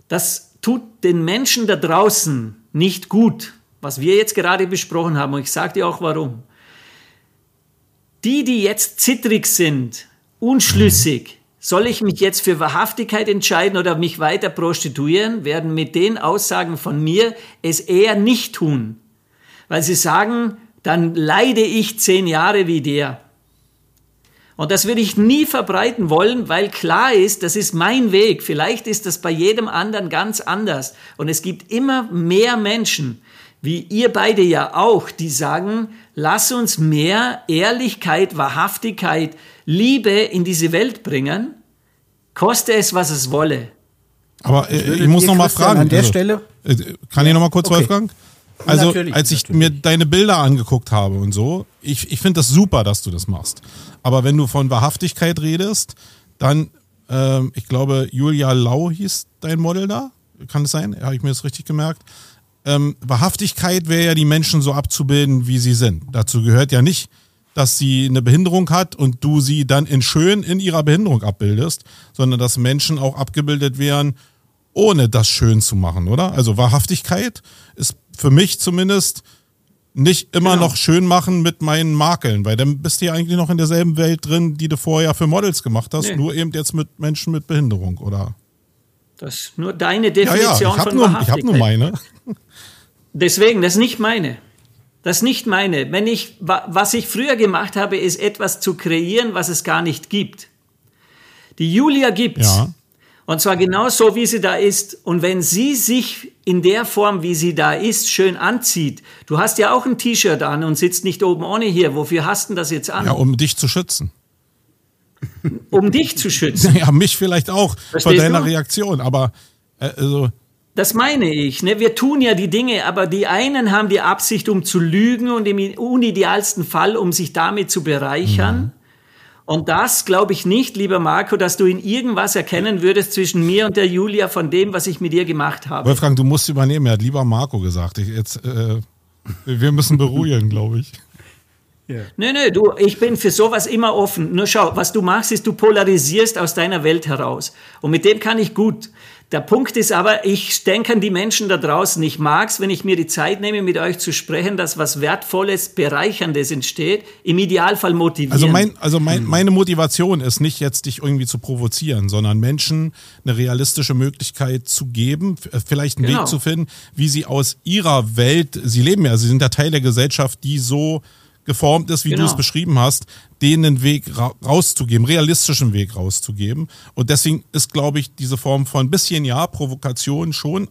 das tut den Menschen da draußen nicht gut, was wir jetzt gerade besprochen haben. Und ich sage dir auch warum. Die, die jetzt zittrig sind, unschlüssig, soll ich mich jetzt für Wahrhaftigkeit entscheiden oder mich weiter prostituieren, werden mit den Aussagen von mir es eher nicht tun. Weil sie sagen, dann leide ich zehn Jahre wie der. Und das würde ich nie verbreiten wollen, weil klar ist, das ist mein Weg. Vielleicht ist das bei jedem anderen ganz anders. Und es gibt immer mehr Menschen, wie ihr beide ja auch, die sagen, lass uns mehr Ehrlichkeit, Wahrhaftigkeit, Liebe in diese Welt bringen, koste es, was es wolle. Aber äh, ich, ich muss noch mal fragen. An der also, Stelle. Äh, kann ich noch mal kurz, okay. Wolfgang? Also, natürlich, als ich natürlich. mir deine Bilder angeguckt habe und so, ich, ich finde das super, dass du das machst. Aber wenn du von Wahrhaftigkeit redest, dann, ähm, ich glaube, Julia Lau hieß dein Model da. Kann es sein? Habe ich mir das richtig gemerkt? Ähm, Wahrhaftigkeit wäre ja, die Menschen so abzubilden, wie sie sind. Dazu gehört ja nicht, dass sie eine Behinderung hat und du sie dann in schön in ihrer Behinderung abbildest, sondern dass Menschen auch abgebildet werden, ohne das schön zu machen, oder? Also Wahrhaftigkeit ist für mich zumindest nicht immer genau. noch schön machen mit meinen Makeln, weil dann bist du ja eigentlich noch in derselben Welt drin, die du vorher für Models gemacht hast, nee. nur eben jetzt mit Menschen mit Behinderung, oder? Das ist nur deine Definition ja, ja, ich von nur, Wahrhaftigkeit. Ich habe nur meine. Deswegen, das ist nicht meine. Das ist nicht meine. Wenn ich, was ich früher gemacht habe, ist etwas zu kreieren, was es gar nicht gibt. Die Julia gibt's. Ja. Und zwar genau so, wie sie da ist. Und wenn sie sich in der Form, wie sie da ist, schön anzieht, du hast ja auch ein T-Shirt an und sitzt nicht oben ohne hier. Wofür hast du das jetzt an? Ja, um dich zu schützen. Um dich zu schützen. Ja, mich vielleicht auch Verstehst vor deiner du? Reaktion, aber äh, also. Das meine ich. Ne? Wir tun ja die Dinge, aber die einen haben die Absicht, um zu lügen und im unidealsten Fall, um sich damit zu bereichern. Mhm. Und das glaube ich nicht, lieber Marco, dass du in irgendwas erkennen würdest zwischen mir und der Julia von dem, was ich mit ihr gemacht habe. Wolfgang, du musst übernehmen. Er hat lieber Marco gesagt. Ich, jetzt, äh, wir müssen beruhigen, glaube ich. Yeah. Nö, nö, du, ich bin für sowas immer offen. Nur schau, was du machst, ist, du polarisierst aus deiner Welt heraus. Und mit dem kann ich gut. Der Punkt ist aber, ich denke an die Menschen da draußen. Ich mag's, wenn ich mir die Zeit nehme, mit euch zu sprechen, dass was Wertvolles, Bereicherndes entsteht. Im Idealfall motivieren. Also, mein, also mein, meine Motivation ist nicht jetzt, dich irgendwie zu provozieren, sondern Menschen eine realistische Möglichkeit zu geben, vielleicht einen genau. Weg zu finden, wie sie aus ihrer Welt, sie leben ja, sie sind ja Teil der Gesellschaft, die so geformt ist, wie genau. du es beschrieben hast, denen einen Weg ra rauszugeben, realistischen Weg rauszugeben. Und deswegen ist, glaube ich, diese Form von bisschen ja, Provokation schon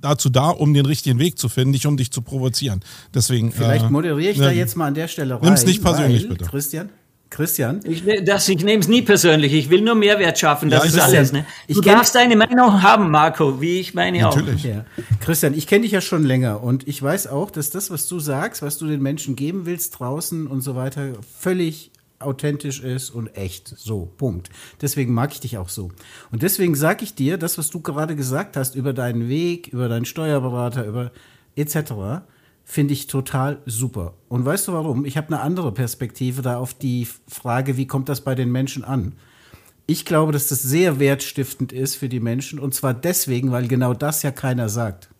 dazu da, um den richtigen Weg zu finden, nicht um dich zu provozieren. Deswegen. Vielleicht äh, moderiere ich ne, da jetzt mal an der Stelle rein. Nimm's nicht persönlich, bitte. Christian, Christian? Ich, ne, das, ich nehme es nie persönlich. Ich will nur Mehrwert schaffen. Das ja, ist alles. Ne? Du darfst deine Meinung haben, Marco, wie ich meine Natürlich. auch. Ja. Christian, ich kenne dich ja schon länger und ich weiß auch, dass das, was du sagst, was du den Menschen geben willst draußen und so weiter, völlig authentisch ist und echt. So, Punkt. Deswegen mag ich dich auch so. Und deswegen sage ich dir, das, was du gerade gesagt hast über deinen Weg, über deinen Steuerberater, über etc., finde ich total super. Und weißt du warum? Ich habe eine andere Perspektive da auf die Frage, wie kommt das bei den Menschen an? Ich glaube, dass das sehr wertstiftend ist für die Menschen und zwar deswegen, weil genau das ja keiner sagt.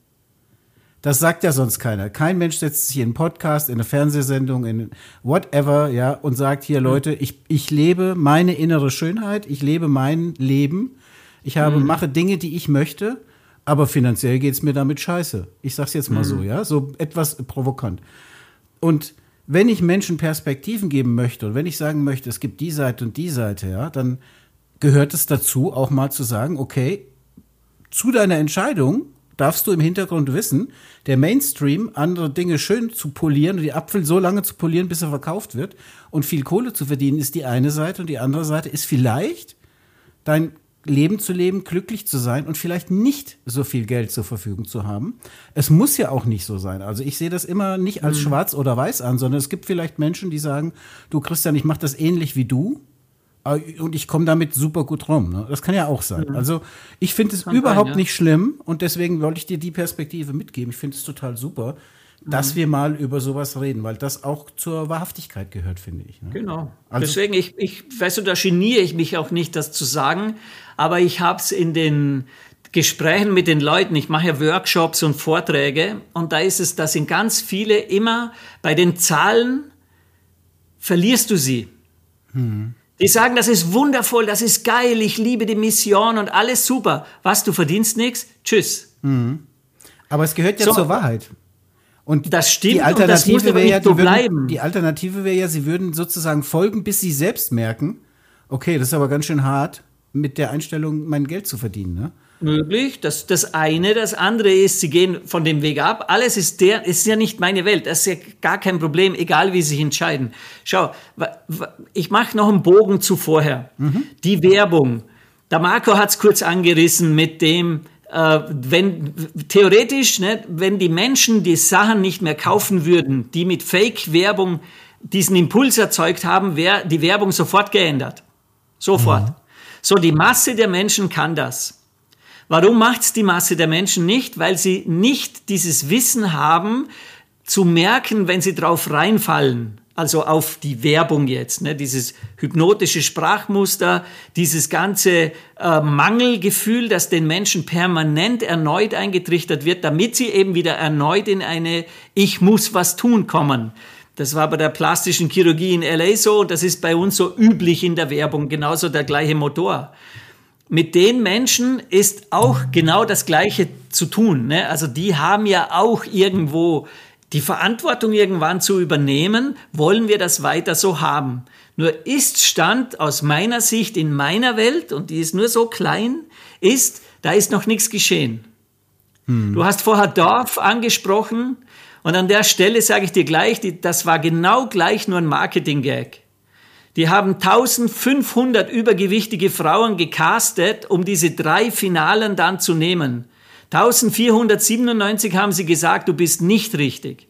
Das sagt ja sonst keiner. Kein Mensch setzt sich in einen Podcast, in eine Fernsehsendung, in whatever, ja, und sagt hier, Leute, ich, ich lebe meine innere Schönheit, ich lebe mein Leben, ich habe, mhm. mache Dinge, die ich möchte aber finanziell geht's mir damit scheiße. Ich sag's jetzt mal mhm. so, ja, so etwas provokant. Und wenn ich Menschen Perspektiven geben möchte und wenn ich sagen möchte, es gibt die Seite und die Seite, ja, dann gehört es dazu, auch mal zu sagen, okay, zu deiner Entscheidung darfst du im Hintergrund wissen, der Mainstream, andere Dinge schön zu polieren und die Apfel so lange zu polieren, bis er verkauft wird und viel Kohle zu verdienen, ist die eine Seite und die andere Seite ist vielleicht dein Leben zu leben, glücklich zu sein und vielleicht nicht so viel Geld zur Verfügung zu haben. Es muss ja auch nicht so sein. Also ich sehe das immer nicht als mhm. schwarz oder weiß an, sondern es gibt vielleicht Menschen, die sagen, du Christian, ich mache das ähnlich wie du und ich komme damit super gut rum. Ne? Das kann ja auch sein. Mhm. Also ich finde es überhaupt sein, ja. nicht schlimm und deswegen wollte ich dir die Perspektive mitgeben. Ich finde es total super dass mhm. wir mal über sowas reden, weil das auch zur Wahrhaftigkeit gehört, finde ich. Ne? Genau. Also, Deswegen, ich, ich, weißt du, da geniere ich mich auch nicht, das zu sagen, aber ich habe es in den Gesprächen mit den Leuten, ich mache ja Workshops und Vorträge und da ist es, da sind ganz viele immer bei den Zahlen verlierst du sie. Mhm. Die sagen, das ist wundervoll, das ist geil, ich liebe die Mission und alles super. Was, du verdienst nichts? Tschüss. Mhm. Aber es gehört ja so, zur Wahrheit. Und das stimmt, die Alternative wäre ja, so würden, die Alternative wäre ja, sie würden sozusagen folgen, bis sie selbst merken, okay, das ist aber ganz schön hart, mit der Einstellung mein Geld zu verdienen. Ne? Möglich. Das, das eine. Das andere ist, sie gehen von dem Weg ab. Alles ist der, ist ja nicht meine Welt. Das ist ja gar kein Problem, egal wie sie sich entscheiden. Schau, ich mache noch einen Bogen zu vorher. Mhm. Die Werbung. Der Marco hat es kurz angerissen mit dem, äh, wenn theoretisch, ne, wenn die Menschen die Sachen nicht mehr kaufen würden, die mit Fake-Werbung diesen Impuls erzeugt haben, wäre die Werbung sofort geändert. Sofort. Mhm. So, die Masse der Menschen kann das. Warum macht's die Masse der Menschen nicht? Weil sie nicht dieses Wissen haben, zu merken, wenn sie drauf reinfallen. Also auf die Werbung jetzt, ne? dieses hypnotische Sprachmuster, dieses ganze äh, Mangelgefühl, das den Menschen permanent erneut eingetrichtert wird, damit sie eben wieder erneut in eine Ich muss was tun kommen. Das war bei der plastischen Chirurgie in LA so und das ist bei uns so üblich in der Werbung, genauso der gleiche Motor mit den Menschen ist auch genau das Gleiche zu tun. Ne? Also die haben ja auch irgendwo die Verantwortung irgendwann zu übernehmen, wollen wir das weiter so haben. Nur ist Stand aus meiner Sicht in meiner Welt, und die ist nur so klein, ist, da ist noch nichts geschehen. Hm. Du hast vorher Dorf angesprochen und an der Stelle sage ich dir gleich, die, das war genau gleich nur ein Marketing-Gag. Die haben 1500 übergewichtige Frauen gecastet, um diese drei Finalen dann zu nehmen. 1497 haben sie gesagt, du bist nicht richtig.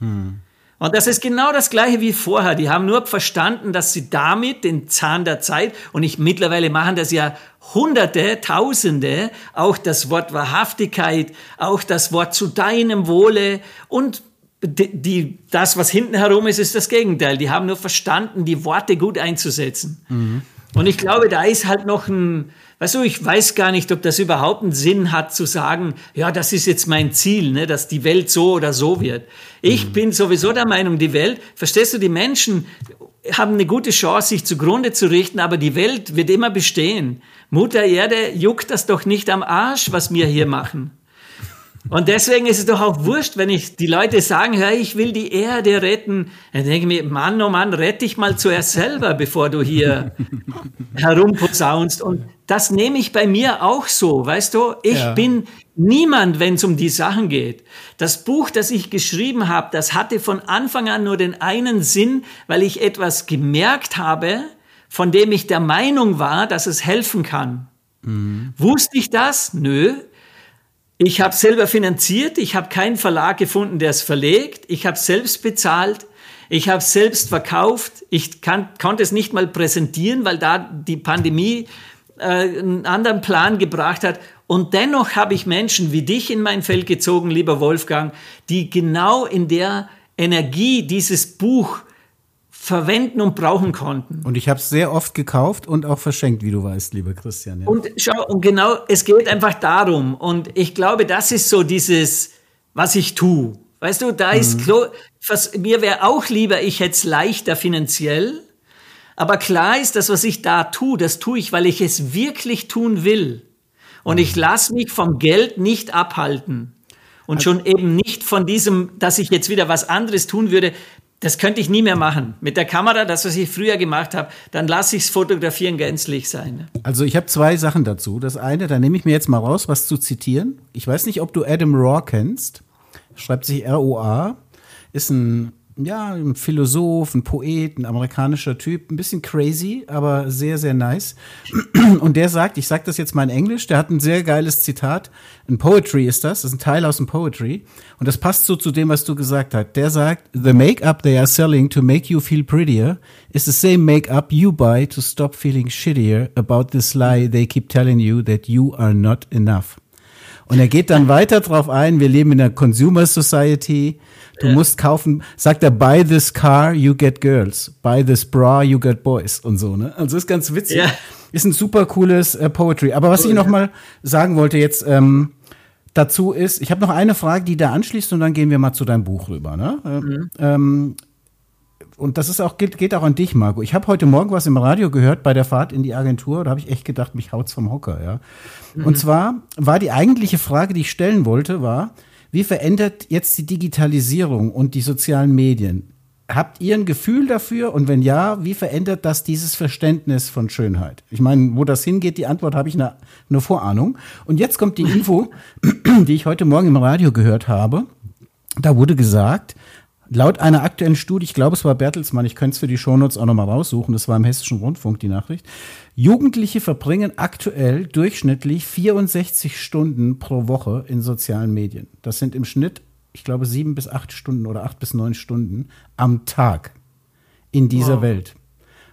Hm. Und das ist genau das gleiche wie vorher. Die haben nur verstanden, dass sie damit den Zahn der Zeit, und ich mittlerweile machen das ja Hunderte, Tausende, auch das Wort Wahrhaftigkeit, auch das Wort zu deinem Wohle und die, die, das, was hinten herum ist, ist das Gegenteil. Die haben nur verstanden, die Worte gut einzusetzen. Mhm. Und ich glaube, da ist halt noch ein, weißt du, ich weiß gar nicht, ob das überhaupt einen Sinn hat zu sagen, ja, das ist jetzt mein Ziel, ne, dass die Welt so oder so wird. Ich mhm. bin sowieso der Meinung, die Welt, verstehst du, die Menschen haben eine gute Chance, sich zugrunde zu richten, aber die Welt wird immer bestehen. Mutter Erde juckt das doch nicht am Arsch, was wir hier machen. Und deswegen ist es doch auch wurscht, wenn ich die Leute sagen, hey, ich will die Erde retten. Dann denke ich mir, Mann, oh Mann, rette dich mal zuerst selber, bevor du hier herumposaunst. Und das nehme ich bei mir auch so, weißt du? Ich ja. bin niemand, wenn es um die Sachen geht. Das Buch, das ich geschrieben habe, das hatte von Anfang an nur den einen Sinn, weil ich etwas gemerkt habe, von dem ich der Meinung war, dass es helfen kann. Mhm. Wusste ich das? Nö. Ich habe selber finanziert, ich habe keinen Verlag gefunden, der es verlegt, ich habe selbst bezahlt, ich habe selbst verkauft, ich kann, konnte es nicht mal präsentieren, weil da die Pandemie äh, einen anderen Plan gebracht hat. Und dennoch habe ich Menschen wie dich in mein Feld gezogen, lieber Wolfgang, die genau in der Energie dieses Buch verwenden und brauchen konnten. Und ich habe es sehr oft gekauft und auch verschenkt, wie du weißt, lieber Christian. Ja. Und schau, und genau, es geht einfach darum. Und ich glaube, das ist so dieses, was ich tue. Weißt du, da mhm. ist, was, mir wäre auch lieber, ich hätte es leichter finanziell. Aber klar ist, das, was ich da tue, das tue ich, weil ich es wirklich tun will. Und mhm. ich lasse mich vom Geld nicht abhalten. Und schon eben nicht von diesem, dass ich jetzt wieder was anderes tun würde, das könnte ich nie mehr machen. Mit der Kamera, das, was ich früher gemacht habe, dann lasse ich es fotografieren gänzlich sein. Also ich habe zwei Sachen dazu. Das eine, da nehme ich mir jetzt mal raus, was zu zitieren. Ich weiß nicht, ob du Adam Raw kennst. Schreibt sich R-O-A. Ist ein ja, ein Philosoph, ein Poet, ein amerikanischer Typ, ein bisschen crazy, aber sehr, sehr nice. Und der sagt, ich sage das jetzt mal in Englisch, der hat ein sehr geiles Zitat. Ein Poetry ist das, das ist ein Teil aus dem Poetry. Und das passt so zu dem, was du gesagt hast. Der sagt, the makeup they are selling to make you feel prettier is the same makeup you buy to stop feeling shittier about this lie they keep telling you that you are not enough. Und er geht dann weiter drauf ein, wir leben in einer Consumer Society. Du ja. musst kaufen, sagt er, buy this car, you get girls. Buy this bra, you get boys und so, ne? Also ist ganz witzig. Ja. Ist ein super cooles äh, Poetry. Aber was cool, ich noch mal sagen wollte jetzt ähm, dazu ist, ich habe noch eine Frage, die da anschließt und dann gehen wir mal zu deinem Buch rüber, ne? Ähm, mhm. Ähm, und das ist auch, geht, geht auch an dich, Marco. Ich habe heute Morgen was im Radio gehört bei der Fahrt in die Agentur, da habe ich echt gedacht, mich haut's vom Hocker, ja. Mhm. Und zwar war die eigentliche Frage, die ich stellen wollte, war, wie verändert jetzt die Digitalisierung und die sozialen Medien? Habt ihr ein Gefühl dafür? Und wenn ja, wie verändert das dieses Verständnis von Schönheit? Ich meine, wo das hingeht, die Antwort habe ich eine, eine Vorahnung. Und jetzt kommt die Info, die ich heute Morgen im Radio gehört habe. Da wurde gesagt, Laut einer aktuellen Studie, ich glaube, es war Bertelsmann, ich könnte es für die Shownotes auch nochmal raussuchen, das war im Hessischen Rundfunk die Nachricht. Jugendliche verbringen aktuell durchschnittlich 64 Stunden pro Woche in sozialen Medien. Das sind im Schnitt, ich glaube, sieben bis acht Stunden oder acht bis neun Stunden am Tag in dieser wow. Welt.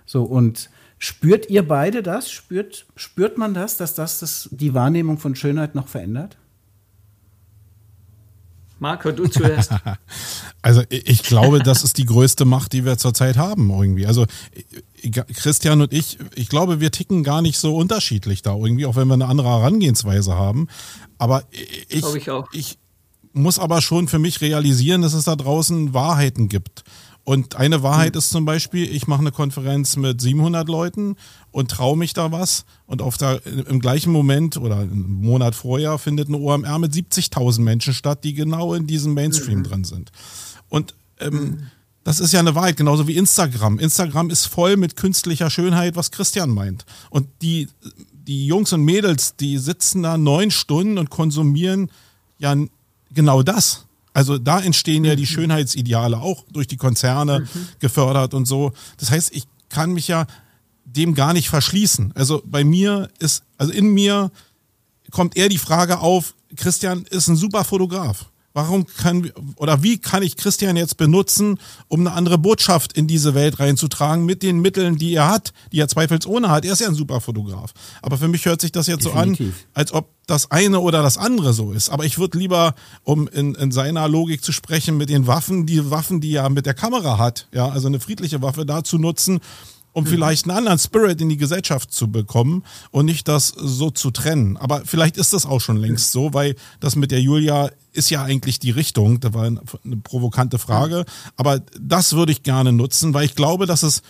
So, und spürt ihr beide das? Spürt, spürt man das, dass das, das die Wahrnehmung von Schönheit noch verändert? Marco, du zuerst. also ich glaube, das ist die größte Macht, die wir zurzeit haben irgendwie. Also Christian und ich, ich glaube, wir ticken gar nicht so unterschiedlich da irgendwie, auch wenn wir eine andere Herangehensweise haben. Aber ich, ich, ich muss aber schon für mich realisieren, dass es da draußen Wahrheiten gibt. Und eine Wahrheit mhm. ist zum Beispiel, ich mache eine Konferenz mit 700 Leuten und traue mich da was. Und auf der, im gleichen Moment oder einen Monat vorher findet eine OMR mit 70.000 Menschen statt, die genau in diesem Mainstream mhm. drin sind. Und ähm, mhm. das ist ja eine Wahrheit, genauso wie Instagram. Instagram ist voll mit künstlicher Schönheit, was Christian meint. Und die, die Jungs und Mädels, die sitzen da neun Stunden und konsumieren ja genau das. Also da entstehen ja die mhm. Schönheitsideale auch durch die Konzerne mhm. gefördert und so. Das heißt, ich kann mich ja dem gar nicht verschließen. Also bei mir ist, also in mir kommt eher die Frage auf, Christian ist ein super Fotograf. Warum kann oder wie kann ich Christian jetzt benutzen, um eine andere Botschaft in diese Welt reinzutragen mit den Mitteln, die er hat, die er zweifelsohne hat. Er ist ja ein super Fotograf. Aber für mich hört sich das jetzt Definitiv. so an, als ob das eine oder das andere so ist. Aber ich würde lieber, um in, in seiner Logik zu sprechen, mit den Waffen, die Waffen, die er mit der Kamera hat, ja, also eine friedliche Waffe dazu nutzen, um mhm. vielleicht einen anderen Spirit in die Gesellschaft zu bekommen und nicht das so zu trennen. Aber vielleicht ist das auch schon längst so, weil das mit der Julia ist ja eigentlich die Richtung. Da war eine, eine provokante Frage. Aber das würde ich gerne nutzen, weil ich glaube, dass es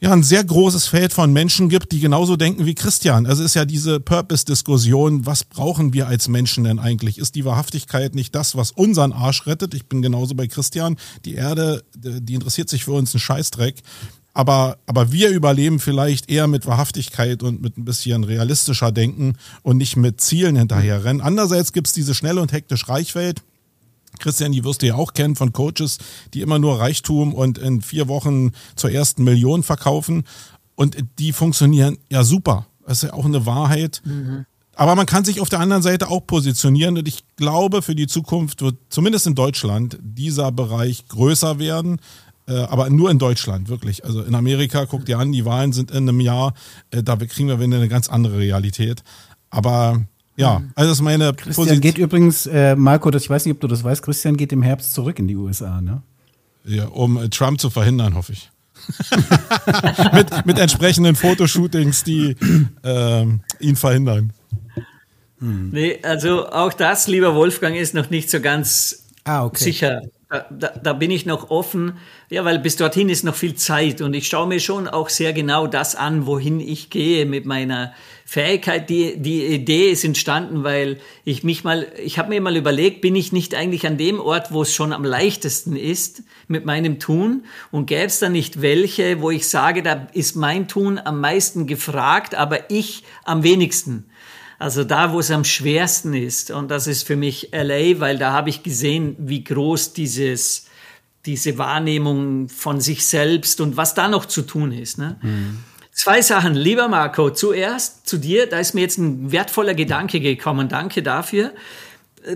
ja ein sehr großes Feld von Menschen gibt, die genauso denken wie Christian. Also ist ja diese Purpose-Diskussion, was brauchen wir als Menschen denn eigentlich? Ist die Wahrhaftigkeit nicht das, was unseren Arsch rettet? Ich bin genauso bei Christian. Die Erde, die interessiert sich für uns einen Scheißdreck. Aber, aber wir überleben vielleicht eher mit Wahrhaftigkeit und mit ein bisschen realistischer Denken und nicht mit Zielen hinterherrennen. Andererseits gibt's diese schnelle und hektische Reichwelt. Christian, die wirst du ja auch kennen von Coaches, die immer nur Reichtum und in vier Wochen zur ersten Million verkaufen. Und die funktionieren ja super. Das ist ja auch eine Wahrheit. Mhm. Aber man kann sich auf der anderen Seite auch positionieren und ich glaube, für die Zukunft wird zumindest in Deutschland dieser Bereich größer werden. Äh, aber nur in Deutschland, wirklich. Also in Amerika, guckt ihr an, die Wahlen sind in einem Jahr, äh, da kriegen wir wieder eine ganz andere Realität. Aber ja, mhm. also das ist meine Christian Position. geht übrigens, äh, Marco, das, ich weiß nicht, ob du das weißt, Christian geht im Herbst zurück in die USA, ne? Ja, um äh, Trump zu verhindern, hoffe ich. mit, mit entsprechenden Fotoshootings, die äh, ihn verhindern. Hm. Nee, also auch das, lieber Wolfgang, ist noch nicht so ganz ah, okay. sicher da, da, bin ich noch offen, ja, weil bis dorthin ist noch viel Zeit und ich schaue mir schon auch sehr genau das an, wohin ich gehe mit meiner Fähigkeit. Die, die Idee ist entstanden, weil ich mich mal, ich habe mir mal überlegt, bin ich nicht eigentlich an dem Ort, wo es schon am leichtesten ist mit meinem Tun und gäbe es da nicht welche, wo ich sage, da ist mein Tun am meisten gefragt, aber ich am wenigsten. Also da, wo es am schwersten ist. Und das ist für mich LA, weil da habe ich gesehen, wie groß dieses, diese Wahrnehmung von sich selbst und was da noch zu tun ist. Ne? Mhm. Zwei Sachen. Lieber Marco, zuerst zu dir, da ist mir jetzt ein wertvoller Gedanke gekommen. Danke dafür.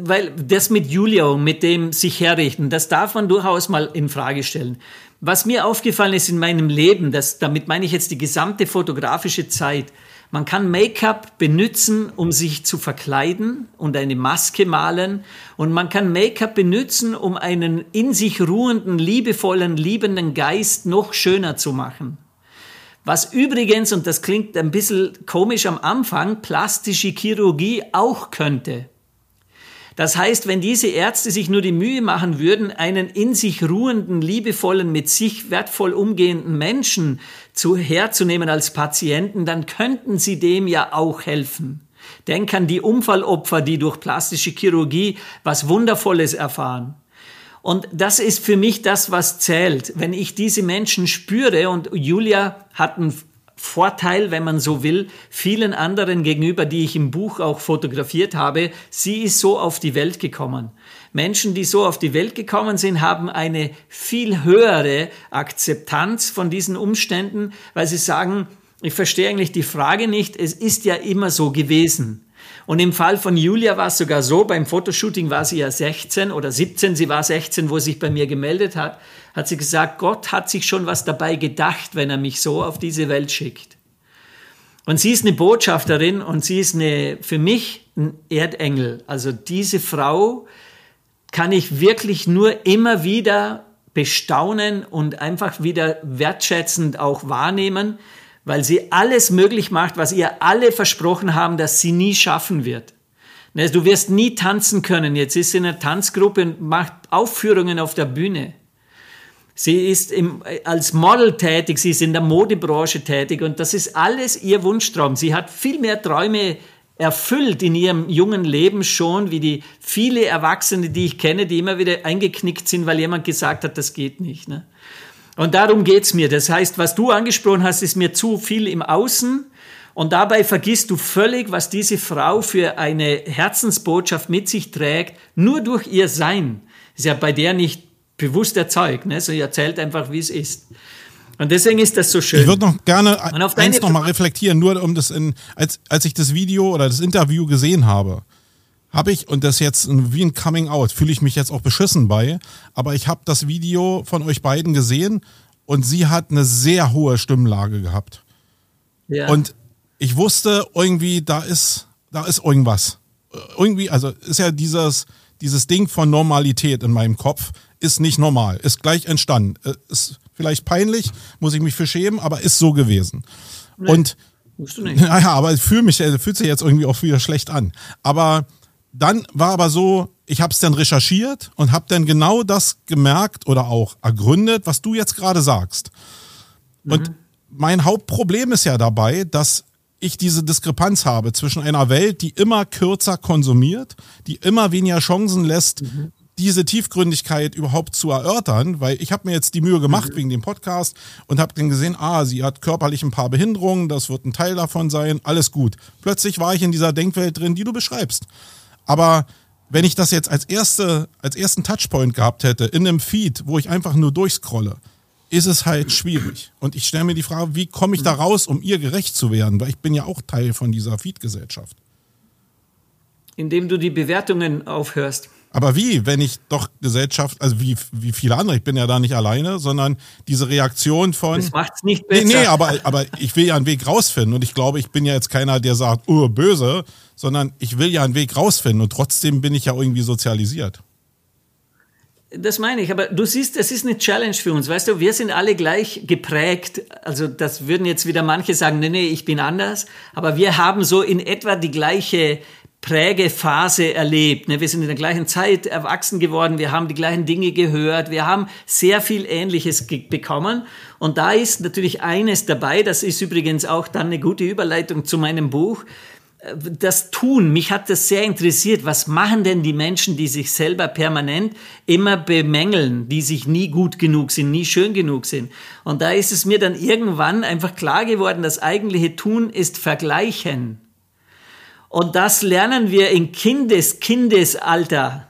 Weil das mit Julia und mit dem sich herrichten, das darf man durchaus mal in Frage stellen. Was mir aufgefallen ist in meinem Leben, das, damit meine ich jetzt die gesamte fotografische Zeit, man kann Make-up benutzen, um sich zu verkleiden und eine Maske malen. Und man kann Make-up benutzen, um einen in sich ruhenden, liebevollen, liebenden Geist noch schöner zu machen. Was übrigens, und das klingt ein bisschen komisch am Anfang, plastische Chirurgie auch könnte. Das heißt, wenn diese Ärzte sich nur die Mühe machen würden, einen in sich ruhenden, liebevollen, mit sich wertvoll umgehenden Menschen zu, herzunehmen als Patienten, dann könnten sie dem ja auch helfen. Denk an die Unfallopfer, die durch plastische Chirurgie was Wundervolles erfahren. Und das ist für mich das, was zählt. Wenn ich diese Menschen spüre und Julia hat einen Vorteil, wenn man so will, vielen anderen gegenüber, die ich im Buch auch fotografiert habe, sie ist so auf die Welt gekommen. Menschen, die so auf die Welt gekommen sind, haben eine viel höhere Akzeptanz von diesen Umständen, weil sie sagen, ich verstehe eigentlich die Frage nicht, es ist ja immer so gewesen. Und im Fall von Julia war es sogar so, beim Fotoshooting war sie ja 16 oder 17, sie war 16, wo sie sich bei mir gemeldet hat, hat sie gesagt, Gott hat sich schon was dabei gedacht, wenn er mich so auf diese Welt schickt. Und sie ist eine Botschafterin und sie ist eine, für mich ein Erdengel. Also diese Frau kann ich wirklich nur immer wieder bestaunen und einfach wieder wertschätzend auch wahrnehmen, weil sie alles möglich macht, was ihr alle versprochen haben, dass sie nie schaffen wird. Ne, du wirst nie tanzen können. Jetzt ist sie in einer Tanzgruppe und macht Aufführungen auf der Bühne. Sie ist im, als Model tätig, sie ist in der Modebranche tätig und das ist alles ihr Wunschtraum. Sie hat viel mehr Träume erfüllt in ihrem jungen Leben schon, wie die viele Erwachsene, die ich kenne, die immer wieder eingeknickt sind, weil jemand gesagt hat, das geht nicht. Ne? Und darum geht's mir. Das heißt, was du angesprochen hast, ist mir zu viel im Außen. Und dabei vergisst du völlig, was diese Frau für eine Herzensbotschaft mit sich trägt, nur durch ihr Sein. Ist ja bei der nicht bewusst erzeugt, ne? sie erzählt einfach, wie es ist. Und deswegen ist das so schön. Ich würde noch gerne eins noch mal reflektieren, nur um das in, als, als ich das Video oder das Interview gesehen habe, habe ich, und das jetzt wie ein Coming Out, fühle ich mich jetzt auch beschissen bei, aber ich habe das Video von euch beiden gesehen und sie hat eine sehr hohe Stimmlage gehabt. Ja. Und ich wusste irgendwie, da ist, da ist irgendwas. Irgendwie, also ist ja dieses, dieses Ding von Normalität in meinem Kopf, ist nicht normal, ist gleich entstanden. Äh, ist vielleicht peinlich, muss ich mich für schämen, aber ist so gewesen. Nee, und naja, aber ich fühle mich, äh, fühlt sich jetzt irgendwie auch wieder schlecht an. Aber dann war aber so, ich habe es dann recherchiert und habe dann genau das gemerkt oder auch ergründet, was du jetzt gerade sagst. Mhm. Und mein Hauptproblem ist ja dabei, dass ich diese Diskrepanz habe zwischen einer Welt, die immer kürzer konsumiert, die immer weniger Chancen lässt, mhm. diese Tiefgründigkeit überhaupt zu erörtern, weil ich habe mir jetzt die Mühe gemacht mhm. wegen dem Podcast und habe dann gesehen, ah, sie hat körperlich ein paar Behinderungen, das wird ein Teil davon sein, alles gut. Plötzlich war ich in dieser Denkwelt drin, die du beschreibst. Aber wenn ich das jetzt als erste, als ersten Touchpoint gehabt hätte in einem Feed, wo ich einfach nur durchscrolle, ist es halt schwierig. Und ich stelle mir die Frage, wie komme ich da raus, um ihr gerecht zu werden? Weil ich bin ja auch Teil von dieser Feed-Gesellschaft. Indem du die Bewertungen aufhörst. Aber wie, wenn ich doch Gesellschaft, also wie, wie viele andere, ich bin ja da nicht alleine, sondern diese Reaktion von. Das macht's nicht besser. Nee, nee, aber, aber ich will ja einen Weg rausfinden und ich glaube, ich bin ja jetzt keiner, der sagt, oh, böse, sondern ich will ja einen Weg rausfinden und trotzdem bin ich ja irgendwie sozialisiert. Das meine ich, aber du siehst, es ist eine Challenge für uns. Weißt du, wir sind alle gleich geprägt. Also, das würden jetzt wieder manche sagen, nee, nee, ich bin anders. Aber wir haben so in etwa die gleiche Prägephase erlebt. Ne? Wir sind in der gleichen Zeit erwachsen geworden, wir haben die gleichen Dinge gehört, wir haben sehr viel Ähnliches bekommen. Und da ist natürlich eines dabei, das ist übrigens auch dann eine gute Überleitung zu meinem Buch, das Tun, mich hat das sehr interessiert. Was machen denn die Menschen, die sich selber permanent immer bemängeln, die sich nie gut genug sind, nie schön genug sind? Und da ist es mir dann irgendwann einfach klar geworden, das eigentliche Tun ist Vergleichen. Und das lernen wir in Kindes, Kindesalter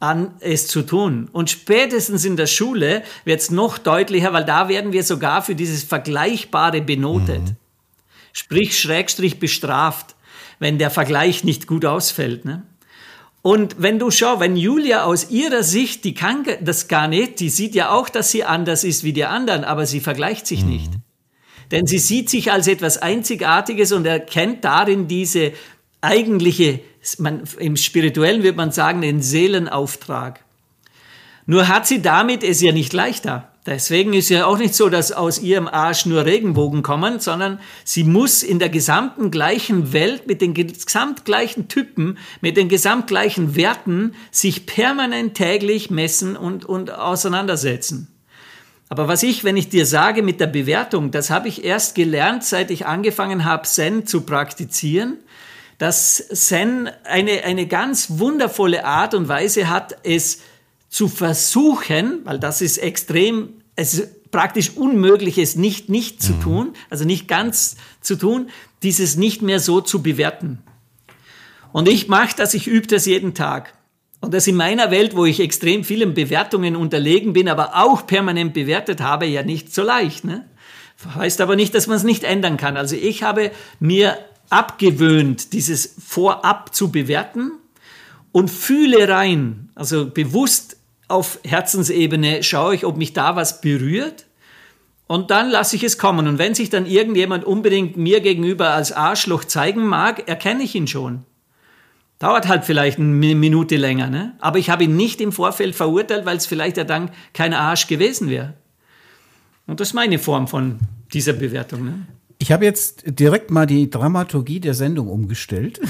an, es zu tun. Und spätestens in der Schule wird es noch deutlicher, weil da werden wir sogar für dieses Vergleichbare benotet. Mhm. Sprich, Schrägstrich bestraft, wenn der Vergleich nicht gut ausfällt. Ne? Und wenn du schau, wenn Julia aus ihrer Sicht, die kann das gar nicht, die sieht ja auch, dass sie anders ist wie die anderen, aber sie vergleicht sich mhm. nicht. Denn sie sieht sich als etwas Einzigartiges und erkennt darin diese eigentliche, man, im Spirituellen würde man sagen, den Seelenauftrag. Nur hat sie damit es ja nicht leichter. Deswegen ist ja auch nicht so, dass aus ihrem Arsch nur Regenbogen kommen, sondern sie muss in der gesamten gleichen Welt mit den gesamt gleichen Typen, mit den gesamt gleichen Werten sich permanent täglich messen und, und auseinandersetzen. Aber was ich, wenn ich dir sage mit der Bewertung, das habe ich erst gelernt, seit ich angefangen habe, Zen zu praktizieren, dass Zen eine, eine ganz wundervolle Art und Weise hat, es zu versuchen, weil das ist extrem, es ist praktisch unmöglich, es nicht nicht zu mhm. tun, also nicht ganz zu tun, dieses nicht mehr so zu bewerten. Und ich mache das, ich übe das jeden Tag. Und das in meiner Welt, wo ich extrem vielen Bewertungen unterlegen bin, aber auch permanent bewertet habe, ja nicht so leicht. Ne? Heißt aber nicht, dass man es nicht ändern kann. Also ich habe mir abgewöhnt, dieses vorab zu bewerten und fühle rein, also bewusst auf Herzensebene schaue ich, ob mich da was berührt und dann lasse ich es kommen. Und wenn sich dann irgendjemand unbedingt mir gegenüber als Arschloch zeigen mag, erkenne ich ihn schon. Dauert halt vielleicht eine Minute länger, ne? aber ich habe ihn nicht im Vorfeld verurteilt, weil es vielleicht ja dann kein Arsch gewesen wäre. Und das ist meine Form von dieser Bewertung. Ne? Ich habe jetzt direkt mal die Dramaturgie der Sendung umgestellt.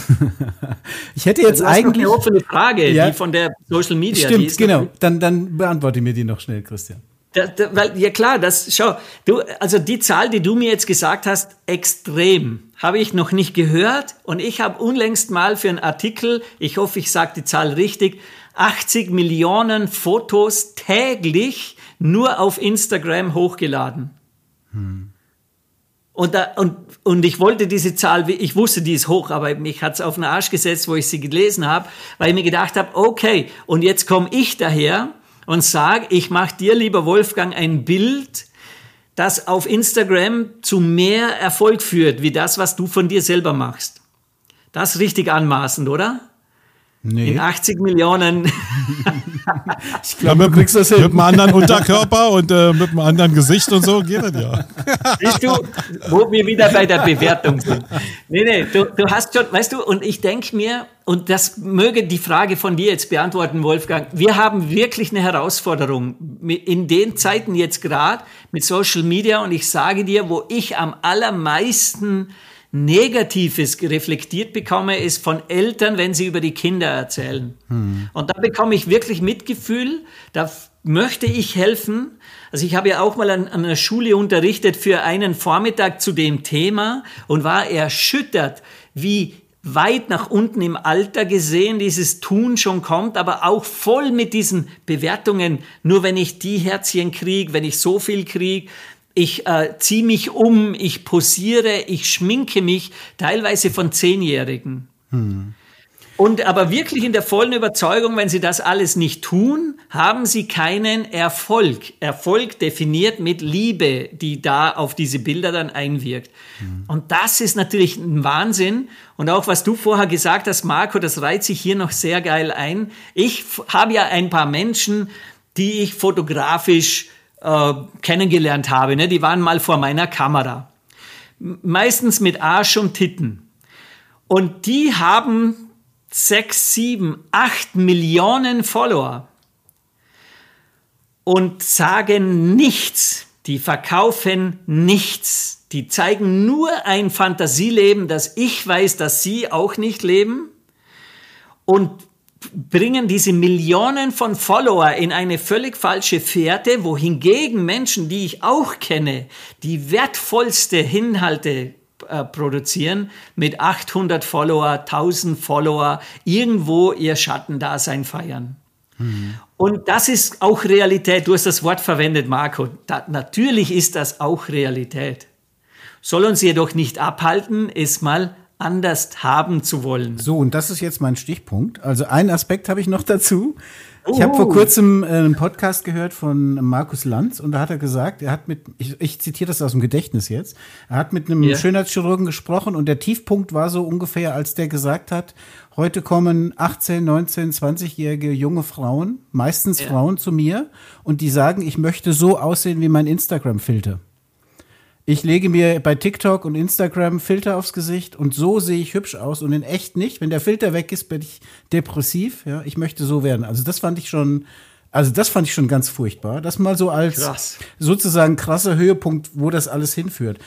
ich hätte jetzt eigentlich eine offene Frage, ja, die von der Social Media. Stimmt, genau. Dann, dann beantworte mir die noch schnell, Christian. Da, da, weil, ja klar, das, schau, du, also die Zahl, die du mir jetzt gesagt hast, extrem, habe ich noch nicht gehört und ich habe unlängst mal für einen Artikel, ich hoffe, ich sage die Zahl richtig, 80 Millionen Fotos täglich nur auf Instagram hochgeladen. Hm. Und, da, und, und ich wollte diese Zahl, ich wusste, die ist hoch, aber mich hat's auf den Arsch gesetzt, wo ich sie gelesen habe, weil ich mir gedacht habe, okay, und jetzt komme ich daher und sage, ich mache dir, lieber Wolfgang, ein Bild, das auf Instagram zu mehr Erfolg führt, wie das, was du von dir selber machst. Das ist richtig anmaßend, oder? Nee. In 80 Millionen. ich glaube, ja, mit, das hin. mit einem anderen Unterkörper und äh, mit einem anderen Gesicht und so geht das ja. Siehst du, wo wir wieder bei der Bewertung sind. Nee, nee, du, du hast schon, weißt du, und ich denke mir, und das möge die Frage von dir jetzt beantworten, Wolfgang, wir haben wirklich eine Herausforderung in den Zeiten jetzt gerade mit Social Media und ich sage dir, wo ich am allermeisten Negatives reflektiert bekomme, ist von Eltern, wenn sie über die Kinder erzählen. Hm. Und da bekomme ich wirklich Mitgefühl, da möchte ich helfen. Also ich habe ja auch mal an, an einer Schule unterrichtet für einen Vormittag zu dem Thema und war erschüttert, wie weit nach unten im Alter gesehen dieses Tun schon kommt, aber auch voll mit diesen Bewertungen. Nur wenn ich die Herzchen kriege, wenn ich so viel kriege, ich äh, ziehe mich um, ich posiere, ich schminke mich, teilweise von Zehnjährigen. Hm. Und aber wirklich in der vollen Überzeugung, wenn sie das alles nicht tun, haben sie keinen Erfolg. Erfolg definiert mit Liebe, die da auf diese Bilder dann einwirkt. Mhm. Und das ist natürlich ein Wahnsinn. Und auch was du vorher gesagt hast, Marco, das reiht sich hier noch sehr geil ein. Ich habe ja ein paar Menschen, die ich fotografisch äh, kennengelernt habe. Ne? Die waren mal vor meiner Kamera. Meistens mit Arsch und Titten. Und die haben sechs, sieben, acht Millionen Follower und sagen nichts. Die verkaufen nichts. Die zeigen nur ein Fantasieleben, das ich weiß, dass sie auch nicht leben. Und bringen diese Millionen von Follower in eine völlig falsche Fährte, wohingegen Menschen, die ich auch kenne, die wertvollste Inhalte äh, produzieren, mit 800 Follower, 1000 Follower, irgendwo ihr Schattendasein feiern. Mhm. Und das ist auch Realität. Du hast das Wort verwendet, Marco. Da, natürlich ist das auch Realität. Soll uns jedoch nicht abhalten, es mal anders haben zu wollen. So, und das ist jetzt mein Stichpunkt. Also einen Aspekt habe ich noch dazu. Ich habe vor kurzem äh, einen Podcast gehört von Markus Lanz und da hat er gesagt, er hat mit, ich, ich zitiere das aus dem Gedächtnis jetzt, er hat mit einem yeah. Schönheitschirurgen gesprochen und der Tiefpunkt war so ungefähr, als der gesagt hat, heute kommen 18, 19, 20-jährige junge Frauen, meistens yeah. Frauen zu mir und die sagen, ich möchte so aussehen wie mein Instagram-Filter. Ich lege mir bei TikTok und Instagram Filter aufs Gesicht und so sehe ich hübsch aus und in echt nicht. Wenn der Filter weg ist, bin ich depressiv. Ja, ich möchte so werden. Also das fand ich schon Also das fand ich schon ganz furchtbar. Das mal so als Krass. sozusagen krasser Höhepunkt, wo das alles hinführt.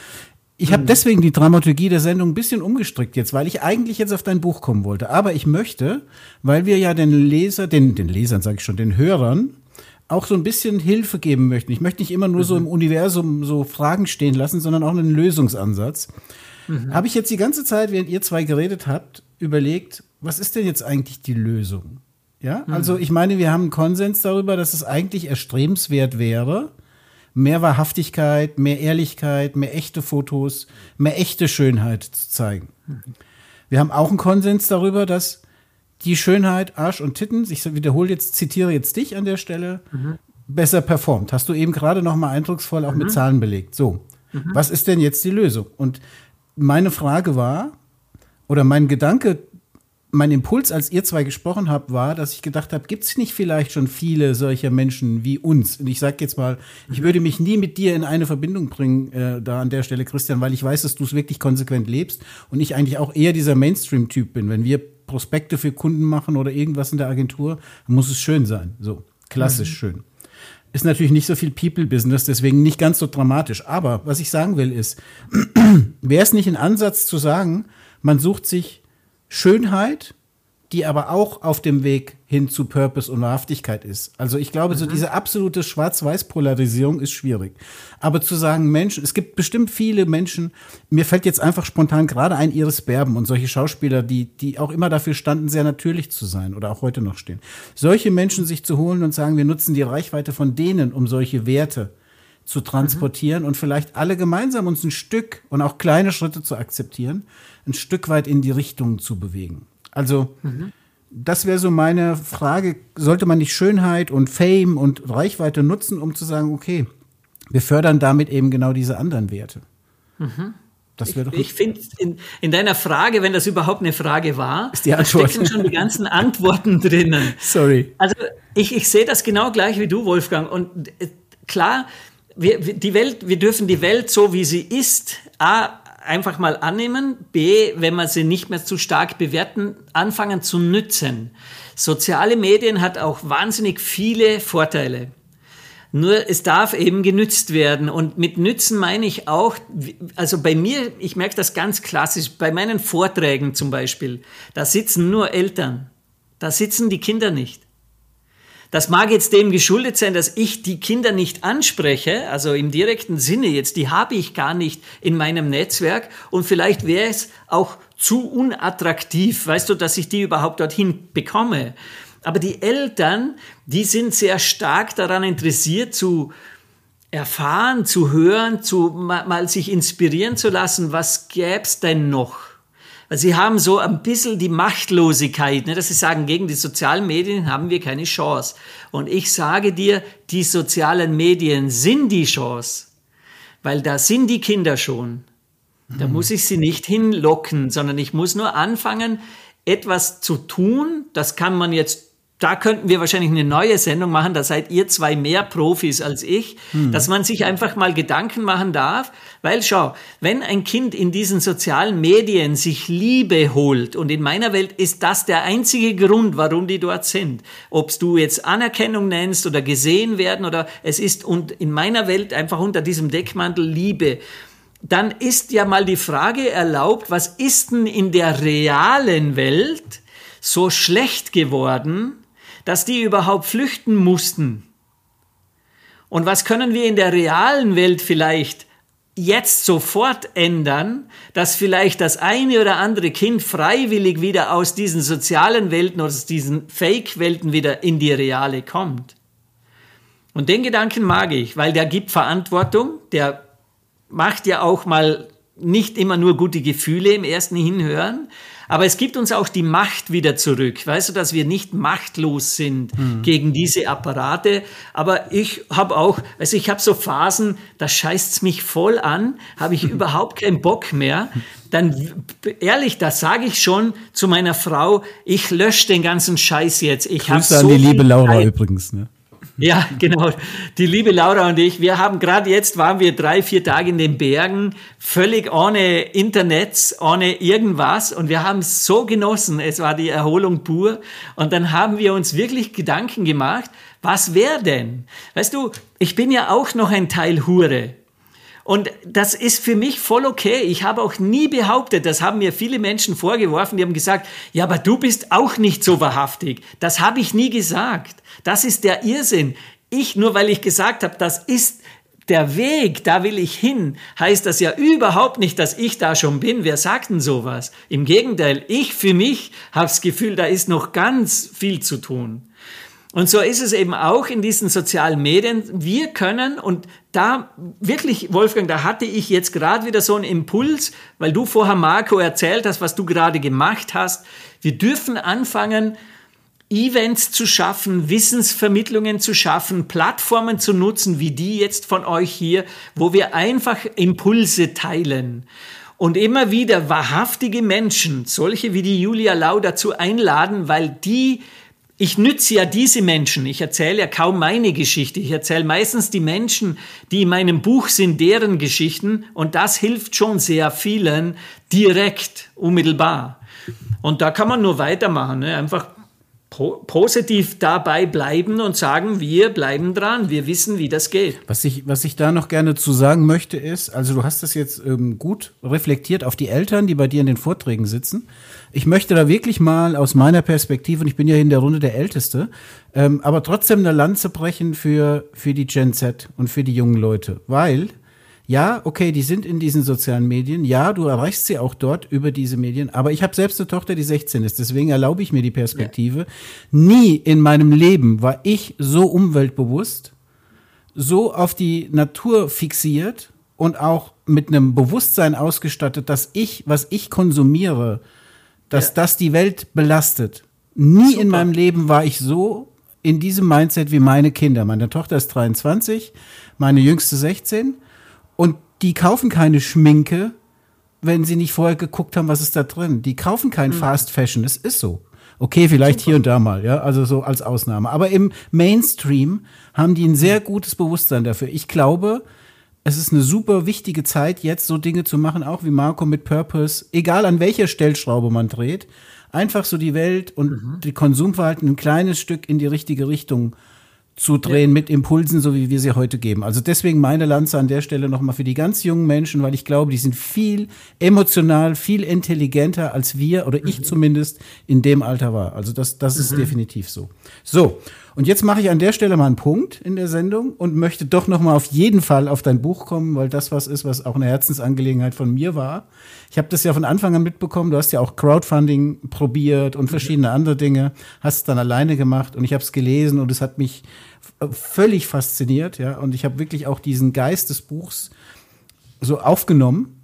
Ich Mhm. habe deswegen die Dramaturgie der Sendung ein bisschen umgestrickt jetzt, weil ich eigentlich jetzt auf dein Buch kommen wollte. Aber ich möchte, weil wir ja den Leser, den, den Lesern sage ich schon, den Hörern auch so ein bisschen Hilfe geben möchten. Ich möchte nicht immer nur so Mhm. im Universum so Fragen stehen lassen, sondern auch einen Lösungsansatz. Mhm. Habe ich jetzt die ganze Zeit, während ihr zwei geredet habt, überlegt, was ist denn jetzt eigentlich die Lösung? Ja, also ich meine, wir haben einen Konsens darüber, dass es eigentlich erstrebenswert wäre, mehr Wahrhaftigkeit, mehr Ehrlichkeit, mehr echte Fotos, mehr echte Schönheit zu zeigen. Wir haben auch einen Konsens darüber, dass die Schönheit, Arsch und Titten, ich wiederhole jetzt, zitiere jetzt dich an der Stelle, besser performt. Hast du eben gerade noch mal eindrucksvoll auch mit Zahlen belegt. So, was ist denn jetzt die Lösung? Und meine Frage war, oder mein Gedanke, mein Impuls, als ihr zwei gesprochen habt, war, dass ich gedacht habe, gibt es nicht vielleicht schon viele solcher Menschen wie uns? Und ich sage jetzt mal, ich würde mich nie mit dir in eine Verbindung bringen, äh, da an der Stelle, Christian, weil ich weiß, dass du es wirklich konsequent lebst und ich eigentlich auch eher dieser Mainstream-Typ bin. Wenn wir Prospekte für Kunden machen oder irgendwas in der Agentur, muss es schön sein. So, klassisch schön. Ist natürlich nicht so viel People-Business, deswegen nicht ganz so dramatisch. Aber was ich sagen will ist, wäre es nicht ein Ansatz zu sagen, man sucht sich Schönheit, die aber auch auf dem Weg hin zu Purpose und Wahrhaftigkeit ist. Also ich glaube, so diese absolute Schwarz-Weiß-Polarisierung ist schwierig. Aber zu sagen, Menschen, es gibt bestimmt viele Menschen, mir fällt jetzt einfach spontan gerade ein Iris Berben und solche Schauspieler, die, die auch immer dafür standen, sehr natürlich zu sein oder auch heute noch stehen. Solche Menschen sich zu holen und sagen, wir nutzen die Reichweite von denen, um solche Werte zu transportieren und vielleicht alle gemeinsam uns ein Stück und auch kleine Schritte zu akzeptieren, ein Stück weit in die Richtung zu bewegen. Also das wäre so meine Frage, sollte man nicht Schönheit und Fame und Reichweite nutzen, um zu sagen, okay, wir fördern damit eben genau diese anderen Werte. Das wäre doch Ich finde, in, in deiner Frage, wenn das überhaupt eine Frage war, Ist die da Antwort. stecken schon die ganzen Antworten drinnen. Sorry. Also ich, ich sehe das genau gleich wie du, Wolfgang. Und äh, klar, wir, wir- die Welt, wir dürfen die Welt so, wie sie ist, A, einfach mal annehmen, B, wenn wir sie nicht mehr zu stark bewerten, anfangen zu nützen. Soziale Medien hat auch wahnsinnig viele Vorteile. Nur es darf eben genützt werden. Und mit nützen meine ich auch, also bei mir, ich merke das ganz klassisch, bei meinen Vorträgen zum Beispiel, da sitzen nur Eltern. Da sitzen die Kinder nicht. Das mag jetzt dem geschuldet sein, dass ich die Kinder nicht anspreche, also im direkten Sinne jetzt, die habe ich gar nicht in meinem Netzwerk und vielleicht wäre es auch zu unattraktiv, weißt du, dass ich die überhaupt dorthin bekomme. Aber die Eltern, die sind sehr stark daran interessiert zu erfahren, zu hören, zu mal, mal sich inspirieren zu lassen, was gäb's denn noch? Weil sie haben so ein bisschen die Machtlosigkeit, ne, dass sie sagen, gegen die sozialen Medien haben wir keine Chance. Und ich sage dir, die sozialen Medien sind die Chance, weil da sind die Kinder schon. Da muss ich sie nicht hinlocken, sondern ich muss nur anfangen, etwas zu tun. Das kann man jetzt, da könnten wir wahrscheinlich eine neue Sendung machen, da seid ihr zwei mehr Profis als ich, dass man sich einfach mal Gedanken machen darf, weil schau, wenn ein Kind in diesen sozialen Medien sich Liebe holt und in meiner Welt ist das der einzige Grund, warum die dort sind, ob du jetzt Anerkennung nennst oder gesehen werden oder es ist und in meiner Welt einfach unter diesem Deckmantel Liebe, dann ist ja mal die Frage erlaubt, was ist denn in der realen Welt so schlecht geworden, dass die überhaupt flüchten mussten? Und was können wir in der realen Welt vielleicht jetzt sofort ändern, dass vielleicht das eine oder andere Kind freiwillig wieder aus diesen sozialen Welten aus diesen Fake-Welten wieder in die reale kommt? Und den Gedanken mag ich, weil der gibt Verantwortung, der macht ja auch mal nicht immer nur gute Gefühle im ersten Hinhören, aber es gibt uns auch die Macht wieder zurück. Weißt du, dass wir nicht machtlos sind gegen diese Apparate. Aber ich habe auch, also ich habe so Phasen, da scheißt's mich voll an, habe ich überhaupt keinen Bock mehr. Dann ehrlich, das sage ich schon zu meiner Frau, ich lösche den ganzen Scheiß jetzt. Ich Grüße so an die liebe Laura Zeit. übrigens. Ne? Ja, genau. Die liebe Laura und ich, wir haben gerade jetzt, waren wir drei, vier Tage in den Bergen, völlig ohne Internet, ohne irgendwas und wir haben es so genossen. Es war die Erholung pur und dann haben wir uns wirklich Gedanken gemacht, was wäre denn? Weißt du, ich bin ja auch noch ein Teil Hure. Und das ist für mich voll okay. Ich habe auch nie behauptet, das haben mir viele Menschen vorgeworfen, die haben gesagt, ja, aber du bist auch nicht so wahrhaftig. Das habe ich nie gesagt. Das ist der Irrsinn. Ich, nur weil ich gesagt habe, das ist der Weg, da will ich hin, heißt das ja überhaupt nicht, dass ich da schon bin. Wer sagt denn sowas? Im Gegenteil, ich für mich habe das Gefühl, da ist noch ganz viel zu tun. Und so ist es eben auch in diesen sozialen Medien. Wir können, und da wirklich, Wolfgang, da hatte ich jetzt gerade wieder so einen Impuls, weil du vorher, Marco, erzählt hast, was du gerade gemacht hast. Wir dürfen anfangen, Events zu schaffen, Wissensvermittlungen zu schaffen, Plattformen zu nutzen, wie die jetzt von euch hier, wo wir einfach Impulse teilen und immer wieder wahrhaftige Menschen, solche wie die Julia Lau, dazu einladen, weil die ich nütze ja diese Menschen. Ich erzähle ja kaum meine Geschichte. Ich erzähle meistens die Menschen, die in meinem Buch sind, deren Geschichten. Und das hilft schon sehr vielen direkt, unmittelbar. Und da kann man nur weitermachen. Ne? Einfach positiv dabei bleiben und sagen, wir bleiben dran, wir wissen, wie das geht. Was ich, was ich da noch gerne zu sagen möchte, ist, also du hast das jetzt ähm, gut reflektiert auf die Eltern, die bei dir in den Vorträgen sitzen. Ich möchte da wirklich mal aus meiner Perspektive, und ich bin ja in der Runde der Älteste, ähm, aber trotzdem eine Lanze brechen für, für die Gen Z und für die jungen Leute, weil ja, okay, die sind in diesen sozialen Medien. Ja, du erreichst sie auch dort über diese Medien. Aber ich habe selbst eine Tochter, die 16 ist. Deswegen erlaube ich mir die Perspektive. Ja. Nie in meinem Leben war ich so umweltbewusst, so auf die Natur fixiert und auch mit einem Bewusstsein ausgestattet, dass ich, was ich konsumiere, dass ja. das die Welt belastet. Nie Super. in meinem Leben war ich so in diesem Mindset wie meine Kinder. Meine Tochter ist 23, meine jüngste 16 und die kaufen keine Schminke, wenn sie nicht vorher geguckt haben, was ist da drin. Die kaufen kein mhm. Fast Fashion. Das ist so. Okay, vielleicht hier und da mal, ja, also so als Ausnahme. Aber im Mainstream haben die ein sehr gutes Bewusstsein dafür. Ich glaube, es ist eine super wichtige Zeit, jetzt so Dinge zu machen, auch wie Marco mit Purpose, egal an welcher Stellschraube man dreht, einfach so die Welt und mhm. die Konsumverhalten ein kleines Stück in die richtige Richtung zu drehen ja. mit Impulsen, so wie wir sie heute geben. Also deswegen meine Lanze an der Stelle nochmal für die ganz jungen Menschen, weil ich glaube, die sind viel emotional, viel intelligenter als wir oder ich mhm. zumindest in dem Alter war. Also das, das ist mhm. definitiv so. So. Und jetzt mache ich an der Stelle mal einen Punkt in der Sendung und möchte doch nochmal auf jeden Fall auf dein Buch kommen, weil das was ist, was auch eine Herzensangelegenheit von mir war. Ich habe das ja von Anfang an mitbekommen. Du hast ja auch Crowdfunding probiert und verschiedene andere Dinge, hast es dann alleine gemacht und ich habe es gelesen und es hat mich völlig fasziniert, ja. Und ich habe wirklich auch diesen Geist des Buchs so aufgenommen.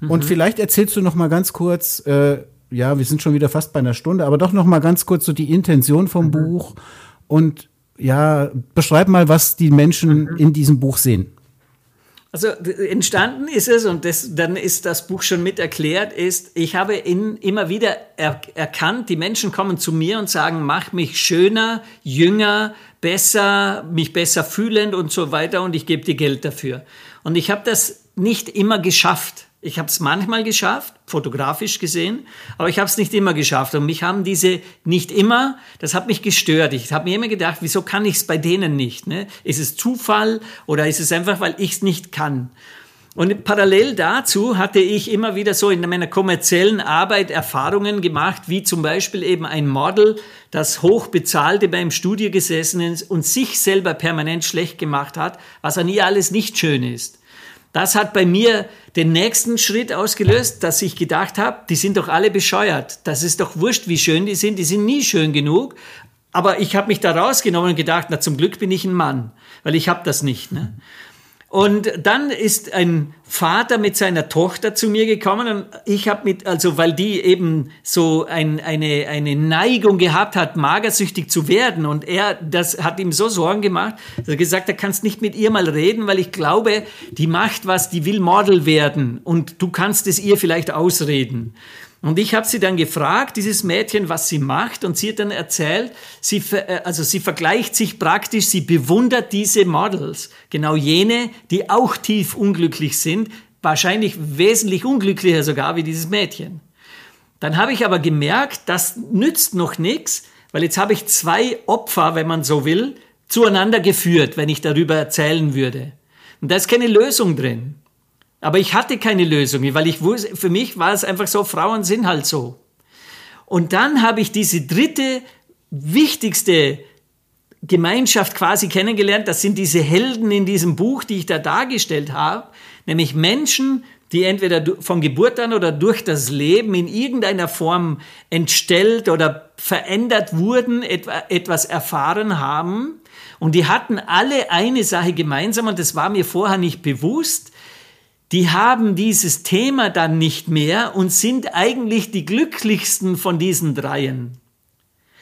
Mhm. Und vielleicht erzählst du noch mal ganz kurz, äh, ja, wir sind schon wieder fast bei einer Stunde, aber doch noch mal ganz kurz so die Intention vom mhm. Buch und ja, beschreib mal, was die Menschen mhm. in diesem Buch sehen. Also entstanden ist es, und das, dann ist das Buch schon mit erklärt, ist, ich habe in, immer wieder er, erkannt, die Menschen kommen zu mir und sagen, mach mich schöner, jünger, besser, mich besser fühlend und so weiter und ich gebe dir Geld dafür. Und ich habe das nicht immer geschafft. Ich habe es manchmal geschafft, fotografisch gesehen, aber ich habe es nicht immer geschafft. Und mich haben diese nicht immer, das hat mich gestört. Ich habe mir immer gedacht, wieso kann ich es bei denen nicht? Ne? Ist es Zufall oder ist es einfach, weil ich es nicht kann? Und parallel dazu hatte ich immer wieder so in meiner kommerziellen Arbeit Erfahrungen gemacht, wie zum Beispiel eben ein Model, das hoch bezahlte beim Studio gesessen ist und sich selber permanent schlecht gemacht hat, was an ihr alles nicht schön ist. Das hat bei mir den nächsten Schritt ausgelöst, dass ich gedacht habe, die sind doch alle bescheuert. Das ist doch wurscht, wie schön die sind. Die sind nie schön genug. Aber ich habe mich da rausgenommen und gedacht, na zum Glück bin ich ein Mann, weil ich habe das nicht. Ne? Und dann ist ein Vater mit seiner Tochter zu mir gekommen und ich habe mit, also weil die eben so ein, eine, eine Neigung gehabt hat, magersüchtig zu werden und er, das hat ihm so Sorgen gemacht, dass er gesagt, er kannst nicht mit ihr mal reden, weil ich glaube, die macht was, die will Model werden und du kannst es ihr vielleicht ausreden. Und ich habe sie dann gefragt, dieses Mädchen, was sie macht, und sie hat dann erzählt, sie, äh, also sie vergleicht sich praktisch, sie bewundert diese Models, genau jene, die auch tief unglücklich sind, wahrscheinlich wesentlich unglücklicher sogar wie dieses Mädchen. Dann habe ich aber gemerkt, das nützt noch nichts, weil jetzt habe ich zwei Opfer, wenn man so will, zueinander geführt, wenn ich darüber erzählen würde. Und da ist keine Lösung drin. Aber ich hatte keine Lösung, weil ich wusste, für mich war es einfach so, Frauen sind halt so. Und dann habe ich diese dritte, wichtigste Gemeinschaft quasi kennengelernt. Das sind diese Helden in diesem Buch, die ich da dargestellt habe. Nämlich Menschen, die entweder von Geburt an oder durch das Leben in irgendeiner Form entstellt oder verändert wurden, etwas erfahren haben. Und die hatten alle eine Sache gemeinsam und das war mir vorher nicht bewusst die haben dieses Thema dann nicht mehr und sind eigentlich die glücklichsten von diesen dreien.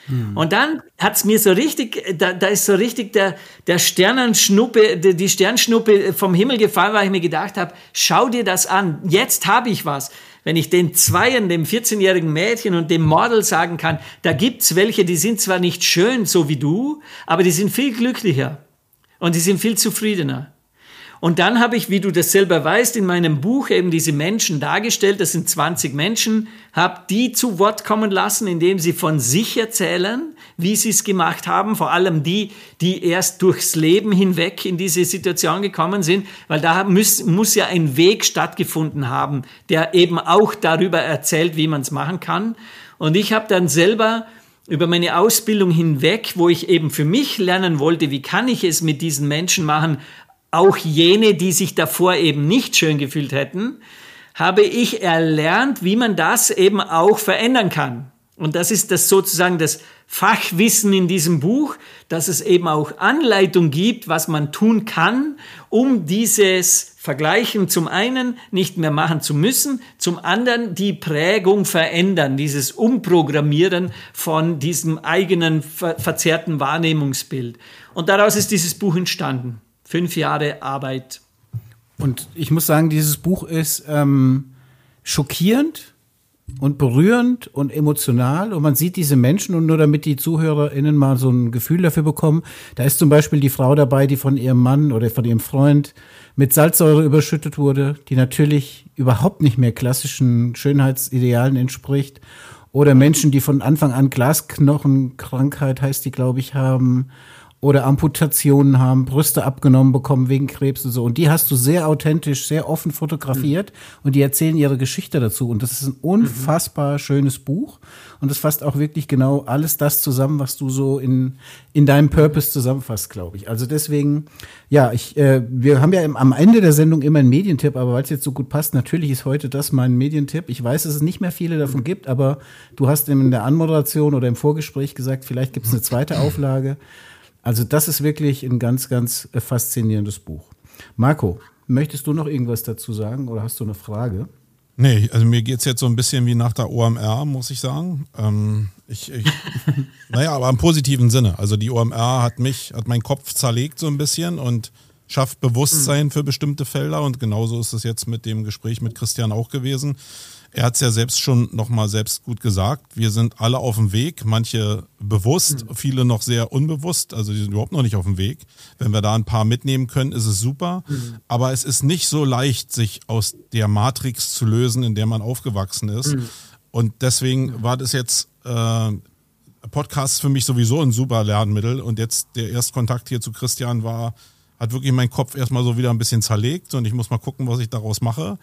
Hm. Und dann hat's mir so richtig, da, da ist so richtig der, der Sternenschnuppe, die Sternschnuppe vom Himmel gefallen, weil ich mir gedacht habe, schau dir das an, jetzt habe ich was. Wenn ich den Zweien, dem 14-jährigen Mädchen und dem Model sagen kann, da gibt's welche, die sind zwar nicht schön, so wie du, aber die sind viel glücklicher und die sind viel zufriedener. Und dann habe ich, wie du das selber weißt, in meinem Buch eben diese Menschen dargestellt, das sind 20 Menschen, habe die zu Wort kommen lassen, indem sie von sich erzählen, wie sie es gemacht haben, vor allem die, die erst durchs Leben hinweg in diese Situation gekommen sind, weil da muss, muss ja ein Weg stattgefunden haben, der eben auch darüber erzählt, wie man es machen kann. Und ich habe dann selber über meine Ausbildung hinweg, wo ich eben für mich lernen wollte, wie kann ich es mit diesen Menschen machen, auch jene, die sich davor eben nicht schön gefühlt hätten, habe ich erlernt, wie man das eben auch verändern kann. Und das ist das sozusagen das Fachwissen in diesem Buch, dass es eben auch Anleitung gibt, was man tun kann, um dieses Vergleichen zum einen nicht mehr machen zu müssen, zum anderen die Prägung verändern, dieses Umprogrammieren von diesem eigenen ver verzerrten Wahrnehmungsbild. Und daraus ist dieses Buch entstanden fünf Jahre Arbeit. Und ich muss sagen, dieses Buch ist ähm, schockierend und berührend und emotional. Und man sieht diese Menschen und nur damit die ZuhörerInnen mal so ein Gefühl dafür bekommen, da ist zum Beispiel die Frau dabei, die von ihrem Mann oder von ihrem Freund mit Salzsäure überschüttet wurde, die natürlich überhaupt nicht mehr klassischen Schönheitsidealen entspricht. Oder Menschen, die von Anfang an Glasknochenkrankheit heißt die, glaube ich, haben oder Amputationen haben, Brüste abgenommen bekommen wegen Krebs und so. Und die hast du sehr authentisch, sehr offen fotografiert mhm. und die erzählen ihre Geschichte dazu. Und das ist ein unfassbar mhm. schönes Buch. Und es fasst auch wirklich genau alles das zusammen, was du so in, in deinem Purpose zusammenfasst, glaube ich. Also deswegen, ja, ich, äh, wir haben ja im, am Ende der Sendung immer einen Medientipp, aber weil es jetzt so gut passt, natürlich ist heute das mein Medientipp. Ich weiß, dass es nicht mehr viele davon gibt, aber du hast in der Anmoderation oder im Vorgespräch gesagt, vielleicht gibt es eine zweite Auflage. Also das ist wirklich ein ganz, ganz äh, faszinierendes Buch. Marco, möchtest du noch irgendwas dazu sagen oder hast du eine Frage? Nee, also mir geht es jetzt so ein bisschen wie nach der OMR, muss ich sagen. Ähm, ich, ich naja, aber im positiven Sinne. Also die OMR hat mich, hat meinen Kopf zerlegt so ein bisschen und schafft Bewusstsein für bestimmte Felder und genauso ist es jetzt mit dem Gespräch mit Christian auch gewesen. Er hat es ja selbst schon nochmal selbst gut gesagt. Wir sind alle auf dem Weg, manche bewusst, mhm. viele noch sehr unbewusst, also die sind überhaupt noch nicht auf dem Weg. Wenn wir da ein paar mitnehmen können, ist es super. Mhm. Aber es ist nicht so leicht, sich aus der Matrix zu lösen, in der man aufgewachsen ist. Mhm. Und deswegen war das jetzt äh, Podcast für mich sowieso ein super Lernmittel. Und jetzt der Erstkontakt hier zu Christian war, hat wirklich meinen Kopf erstmal so wieder ein bisschen zerlegt und ich muss mal gucken, was ich daraus mache.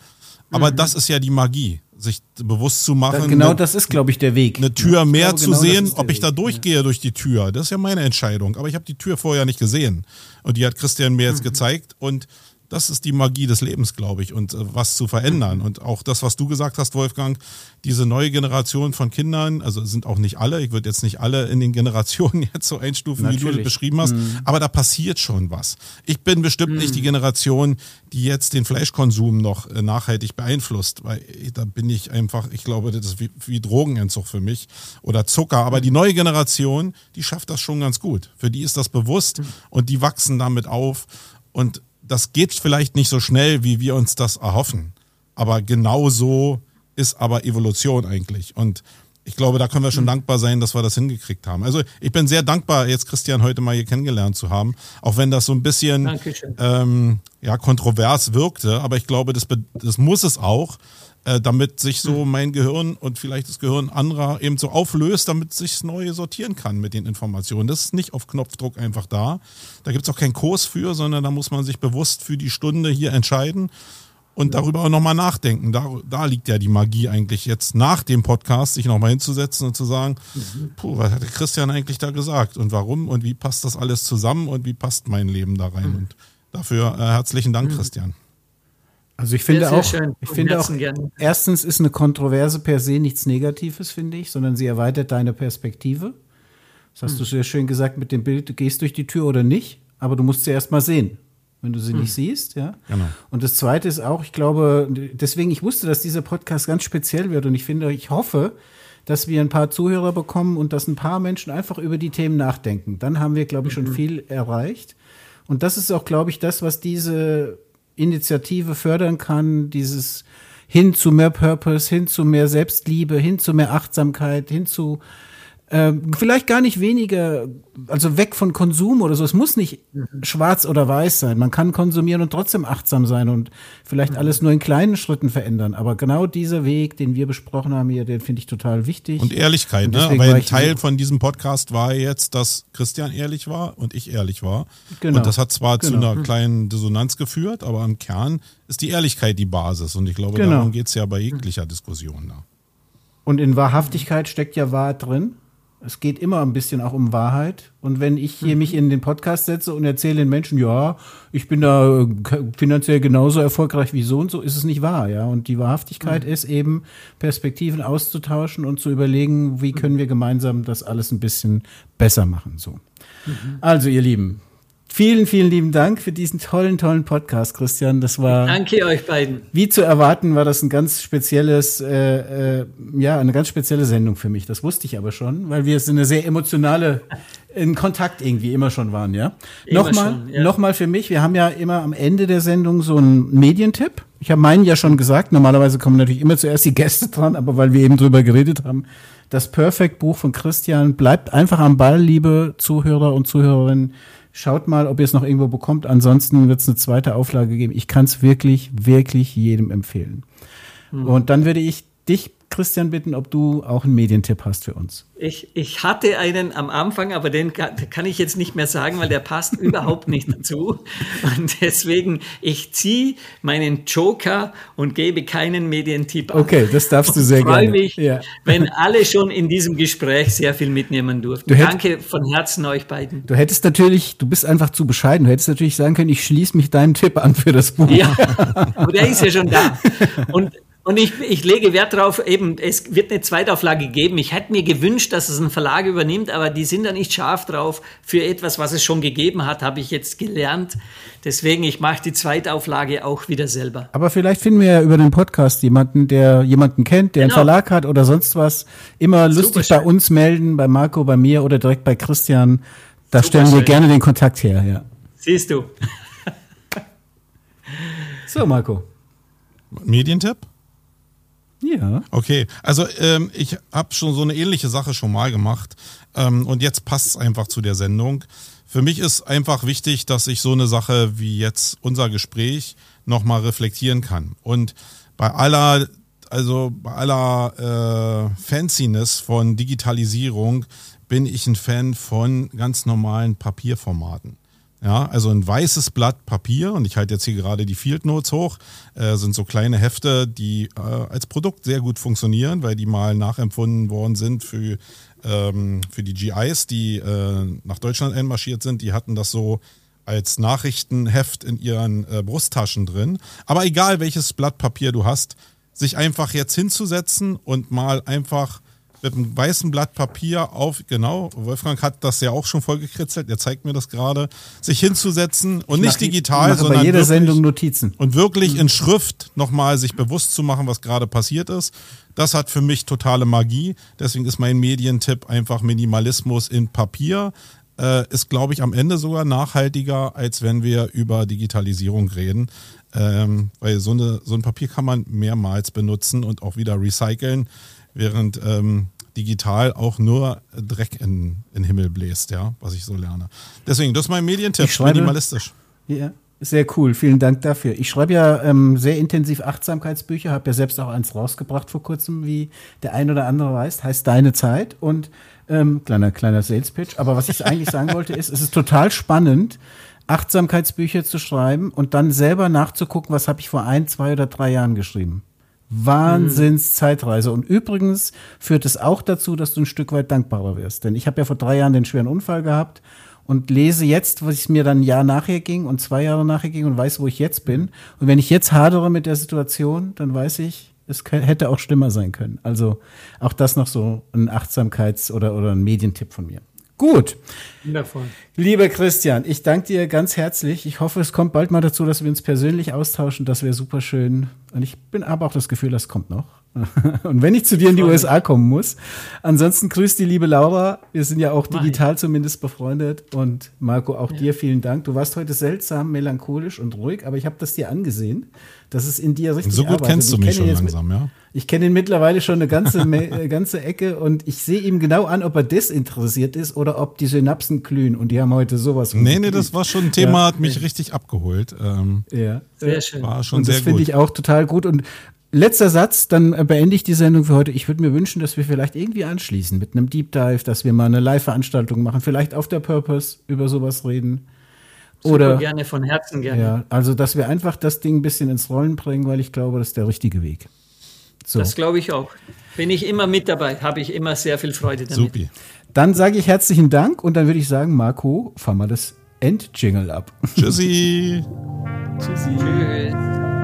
Aber mhm. das ist ja die Magie, sich bewusst zu machen. Da, genau, das ist, glaube ich, der Weg. Eine Tür ja, mehr glaube, zu genau sehen, ob ich da durchgehe ja. durch die Tür. Das ist ja meine Entscheidung. Aber ich habe die Tür vorher nicht gesehen. Und die hat Christian mir jetzt mhm. gezeigt. Und das ist die Magie des Lebens, glaube ich, und äh, was zu verändern. Und auch das, was du gesagt hast, Wolfgang, diese neue Generation von Kindern, also sind auch nicht alle, ich würde jetzt nicht alle in den Generationen jetzt so einstufen, Natürlich. wie du das beschrieben hast, mhm. aber da passiert schon was. Ich bin bestimmt mhm. nicht die Generation, die jetzt den Fleischkonsum noch äh, nachhaltig beeinflusst, weil da bin ich einfach, ich glaube, das ist wie, wie Drogenentzug für mich oder Zucker. Aber die neue Generation, die schafft das schon ganz gut. Für die ist das bewusst mhm. und die wachsen damit auf. Und das geht vielleicht nicht so schnell, wie wir uns das erhoffen. Aber genau so ist aber Evolution eigentlich. Und ich glaube, da können wir schon mhm. dankbar sein, dass wir das hingekriegt haben. Also ich bin sehr dankbar, jetzt Christian heute mal hier kennengelernt zu haben, auch wenn das so ein bisschen ähm, ja, kontrovers wirkte. Aber ich glaube, das, das muss es auch, äh, damit sich so mhm. mein Gehirn und vielleicht das Gehirn anderer eben so auflöst, damit sich neu sortieren kann mit den Informationen. Das ist nicht auf Knopfdruck einfach da. Da gibt es auch keinen Kurs für, sondern da muss man sich bewusst für die Stunde hier entscheiden und darüber auch nochmal nachdenken. Da, da liegt ja die Magie eigentlich jetzt nach dem Podcast, sich nochmal hinzusetzen und zu sagen, mhm. puh, was hat der Christian eigentlich da gesagt und warum und wie passt das alles zusammen und wie passt mein Leben da rein? Mhm. Und dafür äh, herzlichen Dank, mhm. Christian. Also ich finde auch, ich finde auch, erstens ist eine Kontroverse per se nichts Negatives, finde ich, sondern sie erweitert deine Perspektive. Das hast mhm. du sehr schön gesagt mit dem Bild, du gehst durch die Tür oder nicht, aber du musst sie erst mal sehen wenn du sie hm. nicht siehst, ja. Genau. Und das zweite ist auch, ich glaube, deswegen, ich wusste, dass dieser Podcast ganz speziell wird und ich finde, ich hoffe, dass wir ein paar Zuhörer bekommen und dass ein paar Menschen einfach über die Themen nachdenken. Dann haben wir, glaube ich, schon mhm. viel erreicht. Und das ist auch, glaube ich, das, was diese Initiative fördern kann, dieses hin zu mehr Purpose, hin zu mehr Selbstliebe, hin zu mehr Achtsamkeit, hin zu ähm, vielleicht gar nicht weniger, also weg von Konsum oder so. Es muss nicht mhm. schwarz oder weiß sein. Man kann konsumieren und trotzdem achtsam sein und vielleicht mhm. alles nur in kleinen Schritten verändern. Aber genau dieser Weg, den wir besprochen haben hier, den finde ich total wichtig. Und Ehrlichkeit, und ne? Weil ein Teil von diesem Podcast war jetzt, dass Christian ehrlich war und ich ehrlich war. Genau. Und das hat zwar genau. zu einer mhm. kleinen Dissonanz geführt, aber im Kern ist die Ehrlichkeit die Basis. Und ich glaube, genau. darum geht es ja bei jeglicher Diskussion. Da. Und in Wahrhaftigkeit steckt ja Wahrheit drin. Es geht immer ein bisschen auch um Wahrheit. Und wenn ich hier mhm. mich in den Podcast setze und erzähle den Menschen, ja, ich bin da finanziell genauso erfolgreich wie so und so, ist es nicht wahr, ja. Und die Wahrhaftigkeit mhm. ist eben, Perspektiven auszutauschen und zu überlegen, wie können wir gemeinsam das alles ein bisschen besser machen, so. Mhm. Also, ihr Lieben, Vielen, vielen lieben Dank für diesen tollen, tollen Podcast, Christian. Das war. Danke euch beiden. Wie zu erwarten, war das ein ganz spezielles, äh, äh, ja, eine ganz spezielle Sendung für mich. Das wusste ich aber schon, weil wir eine sehr emotionale in Kontakt irgendwie immer schon waren, ja. Immer nochmal, schon, ja. nochmal für mich. Wir haben ja immer am Ende der Sendung so einen Medientipp. Ich habe meinen ja schon gesagt. Normalerweise kommen natürlich immer zuerst die Gäste dran, aber weil wir eben drüber geredet haben, das Perfect Buch von Christian bleibt einfach am Ball, liebe Zuhörer und Zuhörerinnen Schaut mal, ob ihr es noch irgendwo bekommt. Ansonsten wird es eine zweite Auflage geben. Ich kann es wirklich, wirklich jedem empfehlen. Mhm. Und dann würde ich dich Christian bitten, ob du auch einen Medientipp hast für uns. Ich, ich hatte einen am Anfang, aber den kann, kann ich jetzt nicht mehr sagen, weil der passt überhaupt nicht dazu. Und deswegen, ich ziehe meinen Joker und gebe keinen Medientipp an. Okay, das darfst du sehr gerne. Ich freue mich, ja. wenn alle schon in diesem Gespräch sehr viel mitnehmen durften. Hätt, Danke von Herzen euch beiden. Du hättest natürlich, du bist einfach zu bescheiden, du hättest natürlich sagen können, ich schließe mich deinem Tipp an für das Buch. Ja, aber der ist ja schon da. Und und ich, ich lege Wert darauf, eben, es wird eine Zweitauflage geben. Ich hätte mir gewünscht, dass es ein Verlag übernimmt, aber die sind da nicht scharf drauf. Für etwas, was es schon gegeben hat, habe ich jetzt gelernt. Deswegen, ich mache die Zweitauflage auch wieder selber. Aber vielleicht finden wir ja über den Podcast jemanden, der jemanden kennt, der genau. einen Verlag hat oder sonst was. Immer lustig bei uns melden, bei Marco, bei mir oder direkt bei Christian. Da Super stellen wir schön. gerne den Kontakt her, ja. Siehst du. so, Marco. Medientipp? Ja. Okay, also ähm, ich habe schon so eine ähnliche Sache schon mal gemacht ähm, und jetzt passt es einfach zu der Sendung. Für mich ist einfach wichtig, dass ich so eine Sache wie jetzt unser Gespräch nochmal reflektieren kann. Und bei aller, also bei aller äh, Fanciness von Digitalisierung bin ich ein Fan von ganz normalen Papierformaten. Ja, also ein weißes Blatt Papier und ich halte jetzt hier gerade die Field Notes hoch, äh, sind so kleine Hefte, die äh, als Produkt sehr gut funktionieren, weil die mal nachempfunden worden sind für, ähm, für die GIs, die äh, nach Deutschland einmarschiert sind. Die hatten das so als Nachrichtenheft in ihren äh, Brusttaschen drin. Aber egal welches Blatt Papier du hast, sich einfach jetzt hinzusetzen und mal einfach mit einem weißen Blatt Papier auf, genau, Wolfgang hat das ja auch schon vollgekritzelt, er zeigt mir das gerade, sich hinzusetzen und ich nicht digital, sondern bei jeder wirklich, Sendung Notizen. Und wirklich in Schrift nochmal sich bewusst zu machen, was gerade passiert ist. Das hat für mich totale Magie. Deswegen ist mein Medientipp einfach Minimalismus in Papier. äh, ist, glaube ich, am Ende sogar nachhaltiger, als wenn wir über Digitalisierung reden. Ähm, weil so, eine, so ein Papier kann man mehrmals benutzen und auch wieder recyceln, während ähm, digital auch nur Dreck in, den Himmel bläst, ja, was ich so lerne. Deswegen, das ist mein Medientipp, schreibe, minimalistisch. Ja, sehr cool, vielen Dank dafür. Ich schreibe ja ähm, sehr intensiv Achtsamkeitsbücher, habe ja selbst auch eins rausgebracht vor kurzem, wie der ein oder andere weiß, heißt Deine Zeit und ähm, kleiner, kleiner Sales Pitch. Aber was ich eigentlich sagen wollte, ist, es ist total spannend, Achtsamkeitsbücher zu schreiben und dann selber nachzugucken, was habe ich vor ein, zwei oder drei Jahren geschrieben. Wahnsinns Zeitreise. Und übrigens führt es auch dazu, dass du ein Stück weit dankbarer wirst. Denn ich habe ja vor drei Jahren den schweren Unfall gehabt und lese jetzt, was es mir dann ein Jahr nachher ging und zwei Jahre nachher ging und weiß, wo ich jetzt bin. Und wenn ich jetzt hadere mit der Situation, dann weiß ich, es hätte auch schlimmer sein können. Also auch das noch so ein Achtsamkeits- oder, oder ein Medientipp von mir. Gut. Wundervoll. Lieber Christian, ich danke dir ganz herzlich. Ich hoffe, es kommt bald mal dazu, dass wir uns persönlich austauschen. Das wäre super schön. Und ich bin aber auch das Gefühl, das kommt noch. Und wenn ich zu dir in die USA kommen muss. Ansonsten grüßt die liebe Laura. Wir sind ja auch digital zumindest befreundet. Und Marco, auch ja. dir vielen Dank. Du warst heute seltsam melancholisch und ruhig, aber ich habe das dir angesehen, dass es in dir richtig So gut arbeitet. kennst du mich schon langsam, ja? Ich kenne ihn mittlerweile schon eine ganze, äh, ganze Ecke und ich sehe ihm genau an, ob er desinteressiert ist oder ob die Synapsen glühen und die haben heute sowas. Nee, nee, das war schon ein Thema, ja. hat mich richtig abgeholt. Ähm, ja, sehr schön. War schon und sehr das finde ich auch total gut und Letzter Satz, dann beende ich die Sendung für heute. Ich würde mir wünschen, dass wir vielleicht irgendwie anschließen mit einem Deep Dive, dass wir mal eine Live-Veranstaltung machen, vielleicht auf der Purpose über sowas reden. Super Oder gerne, von Herzen gerne. Ja, also dass wir einfach das Ding ein bisschen ins Rollen bringen, weil ich glaube, das ist der richtige Weg. So. Das glaube ich auch. Bin ich immer mit dabei, habe ich immer sehr viel Freude damit. Supi. Dann sage ich herzlichen Dank und dann würde ich sagen, Marco, fahr mal das Endjingle ab. Tschüssi. Tschüssi. Tschüss.